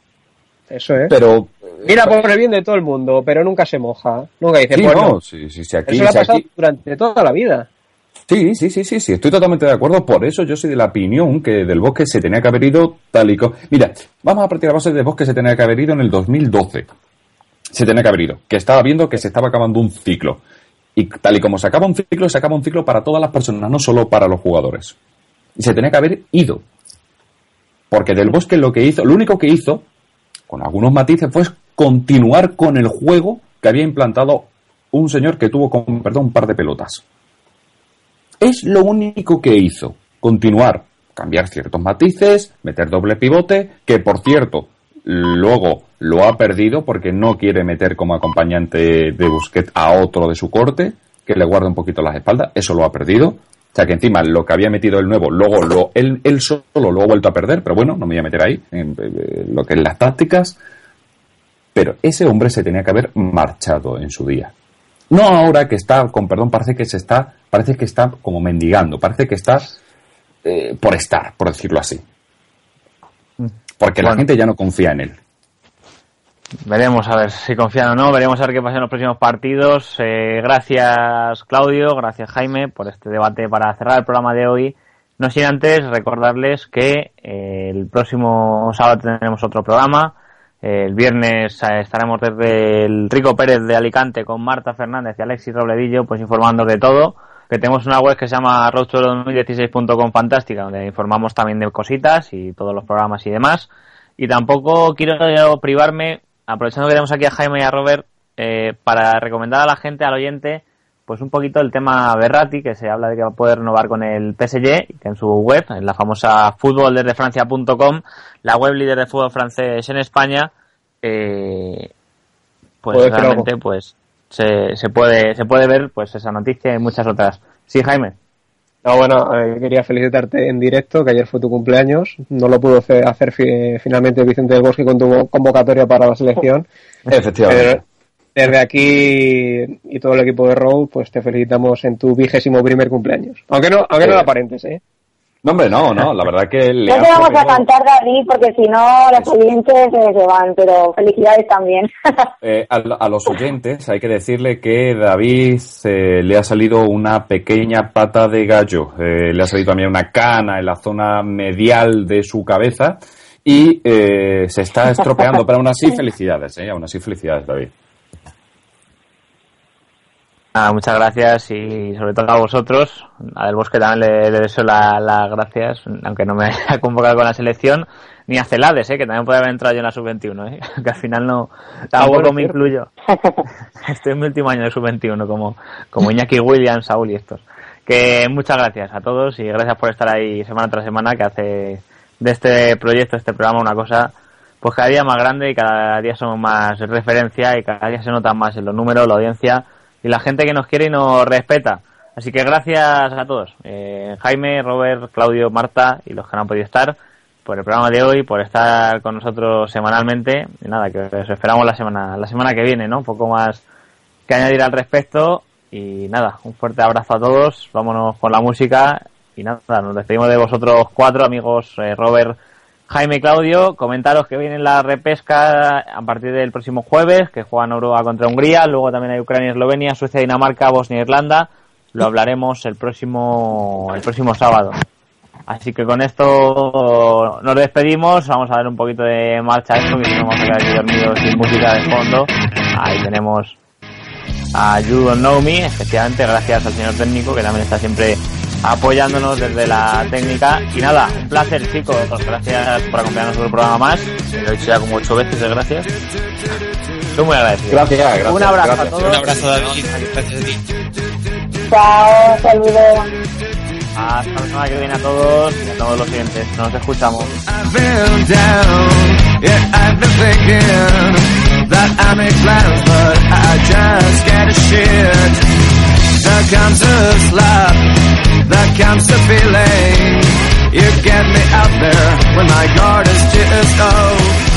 Eso es. Pero. Mira por el bien de todo el mundo, pero nunca se moja. Nunca dice, Sí, bueno, no, sí, sí, sí, aquí, eso le ha pasado aquí- durante toda la vida. Sí, sí, sí, sí, sí, estoy totalmente de acuerdo. Por eso yo soy de la opinión que del bosque se tenía que haber ido tal y como. Mira, vamos a partir de la base del bosque se tenía que haber ido en el 2012. Se tenía que haber ido. Que estaba viendo que se estaba acabando un ciclo. Y tal y como se acaba un ciclo, se acaba un ciclo para todas las personas, no solo para los jugadores. Y se tenía que haber ido. Porque del bosque lo que hizo, lo único que hizo, con algunos matices, fue continuar con el juego que había implantado un señor que tuvo, con perdón, un par de pelotas. Es lo único que hizo. Continuar, cambiar ciertos matices, meter doble pivote, que por cierto, luego lo ha perdido porque no quiere meter como acompañante de Busquets a otro de su corte, que le guarda un poquito las espaldas, eso lo ha perdido. O sea que encima lo que había metido el nuevo, luego lo, él, solo lo ha vuelto a perder, pero bueno, no me voy a meter ahí, en, eh, lo que es las tácticas. Pero ese hombre se tenía que haber marchado en su día. No ahora que está, con perdón, parece que se está, parece que está como mendigando, parece que está eh, por estar, por decirlo así. Porque la gente ya no confía en él. Veremos a ver si confían o no, veremos a ver qué pasa en los próximos partidos. Eh, gracias Claudio, gracias Jaime por este debate para cerrar el programa de hoy. No sin antes recordarles que eh, el próximo sábado tendremos otro programa. El viernes eh, estaremos desde el Rico Pérez de Alicante con Marta Fernández y Alexis Robledillo, pues informando de todo. Que tenemos una web que se llama roadtour2016.com fantástica, donde informamos también de cositas y todos los programas y demás. Y tampoco quiero privarme, aprovechando que tenemos aquí a Jaime y a Robert, eh, para recomendar a la gente, al oyente, pues un poquito el tema Berratti, que se habla de que va a poder renovar con el PSG, y que en su web, en la famosa futboldesdefrancia.com, la web líder de fútbol francés en España, eh, pues realmente pues se, se puede se puede ver pues esa noticia y muchas otras. Sí, Jaime. No, bueno, eh, quería felicitarte en directo, que ayer fue tu cumpleaños. No lo pudo hacer fi- finalmente Vicente del Bosque con tu convocatoria para la selección. <laughs> Efectivamente. Pero desde aquí y todo el equipo de Row, pues te felicitamos en tu vigésimo primer cumpleaños. Aunque no, aunque no lo aparentes, ¿eh? No, hombre, no, no, la verdad que le <laughs> No te vamos a cantar, David, porque si no, los oyentes se van, pero felicidades también. <laughs> eh, a, a los oyentes hay que decirle que David eh, le ha salido una pequeña pata de gallo, eh, le ha salido también una cana en la zona medial de su cabeza y eh, se está estropeando, pero aún así <laughs> felicidades, eh, aún así felicidades David. Nada, muchas gracias y sobre todo a vosotros. A Del Bosque también le, le deseo la- las gracias, aunque no me haya <laughs> convocado con la selección, ni a Celades, ¿eh? que también puede haber entrado yo en la sub-21, ¿eh? <laughs> que al final no, tampoco me incluyo. <laughs> Estoy en mi último año de sub-21, como, como Iñaki Williams, Saúl y estos. Que muchas gracias a todos y gracias por estar ahí semana tras semana, que hace de este proyecto, este programa, una cosa pues cada día más grande y cada día somos más referencia y cada día se notan más en los números, la audiencia y la gente que nos quiere y nos respeta. Así que gracias a todos, eh, Jaime, Robert, Claudio, Marta y los que no han podido estar por el programa de hoy, por estar con nosotros semanalmente. Y nada, que os esperamos la semana, la semana que viene, ¿no? Un poco más que añadir al respecto. Y nada, un fuerte abrazo a todos. Vámonos con la música y nada, nos despedimos de vosotros cuatro, amigos eh, Robert, Jaime y Claudio. Comentaros que viene la repesca a partir del próximo jueves, que juega Noruega contra Hungría, luego también hay Ucrania, Eslovenia, Suecia, Dinamarca, Bosnia e Irlanda. Lo hablaremos el próximo, el próximo sábado. Así que con esto nos despedimos. Vamos a dar un poquito de marcha a esto, que si no vamos a quedar aquí dormidos sin música de fondo. Ahí tenemos a You Don't Know Me, especialmente gracias al señor técnico que también está siempre apoyándonos desde la técnica. Y nada, un placer chicos, gracias por acompañarnos en otro programa más. Lo he dicho ya como ocho veces, gracias. Estoy muy agradecido. Gracias, gracias. Un abrazo gracias. a todos. Un abrazo, David. Gracias a ti. Chao, saludos. Hasta la semana que viene a todos y a todos los siguientes. Nos escuchamos. I've been down, yeah, I've been thinking that I make plans, but I just get a shit. There comes a slap, comes a feeling. You get me out there when my guard is just oh.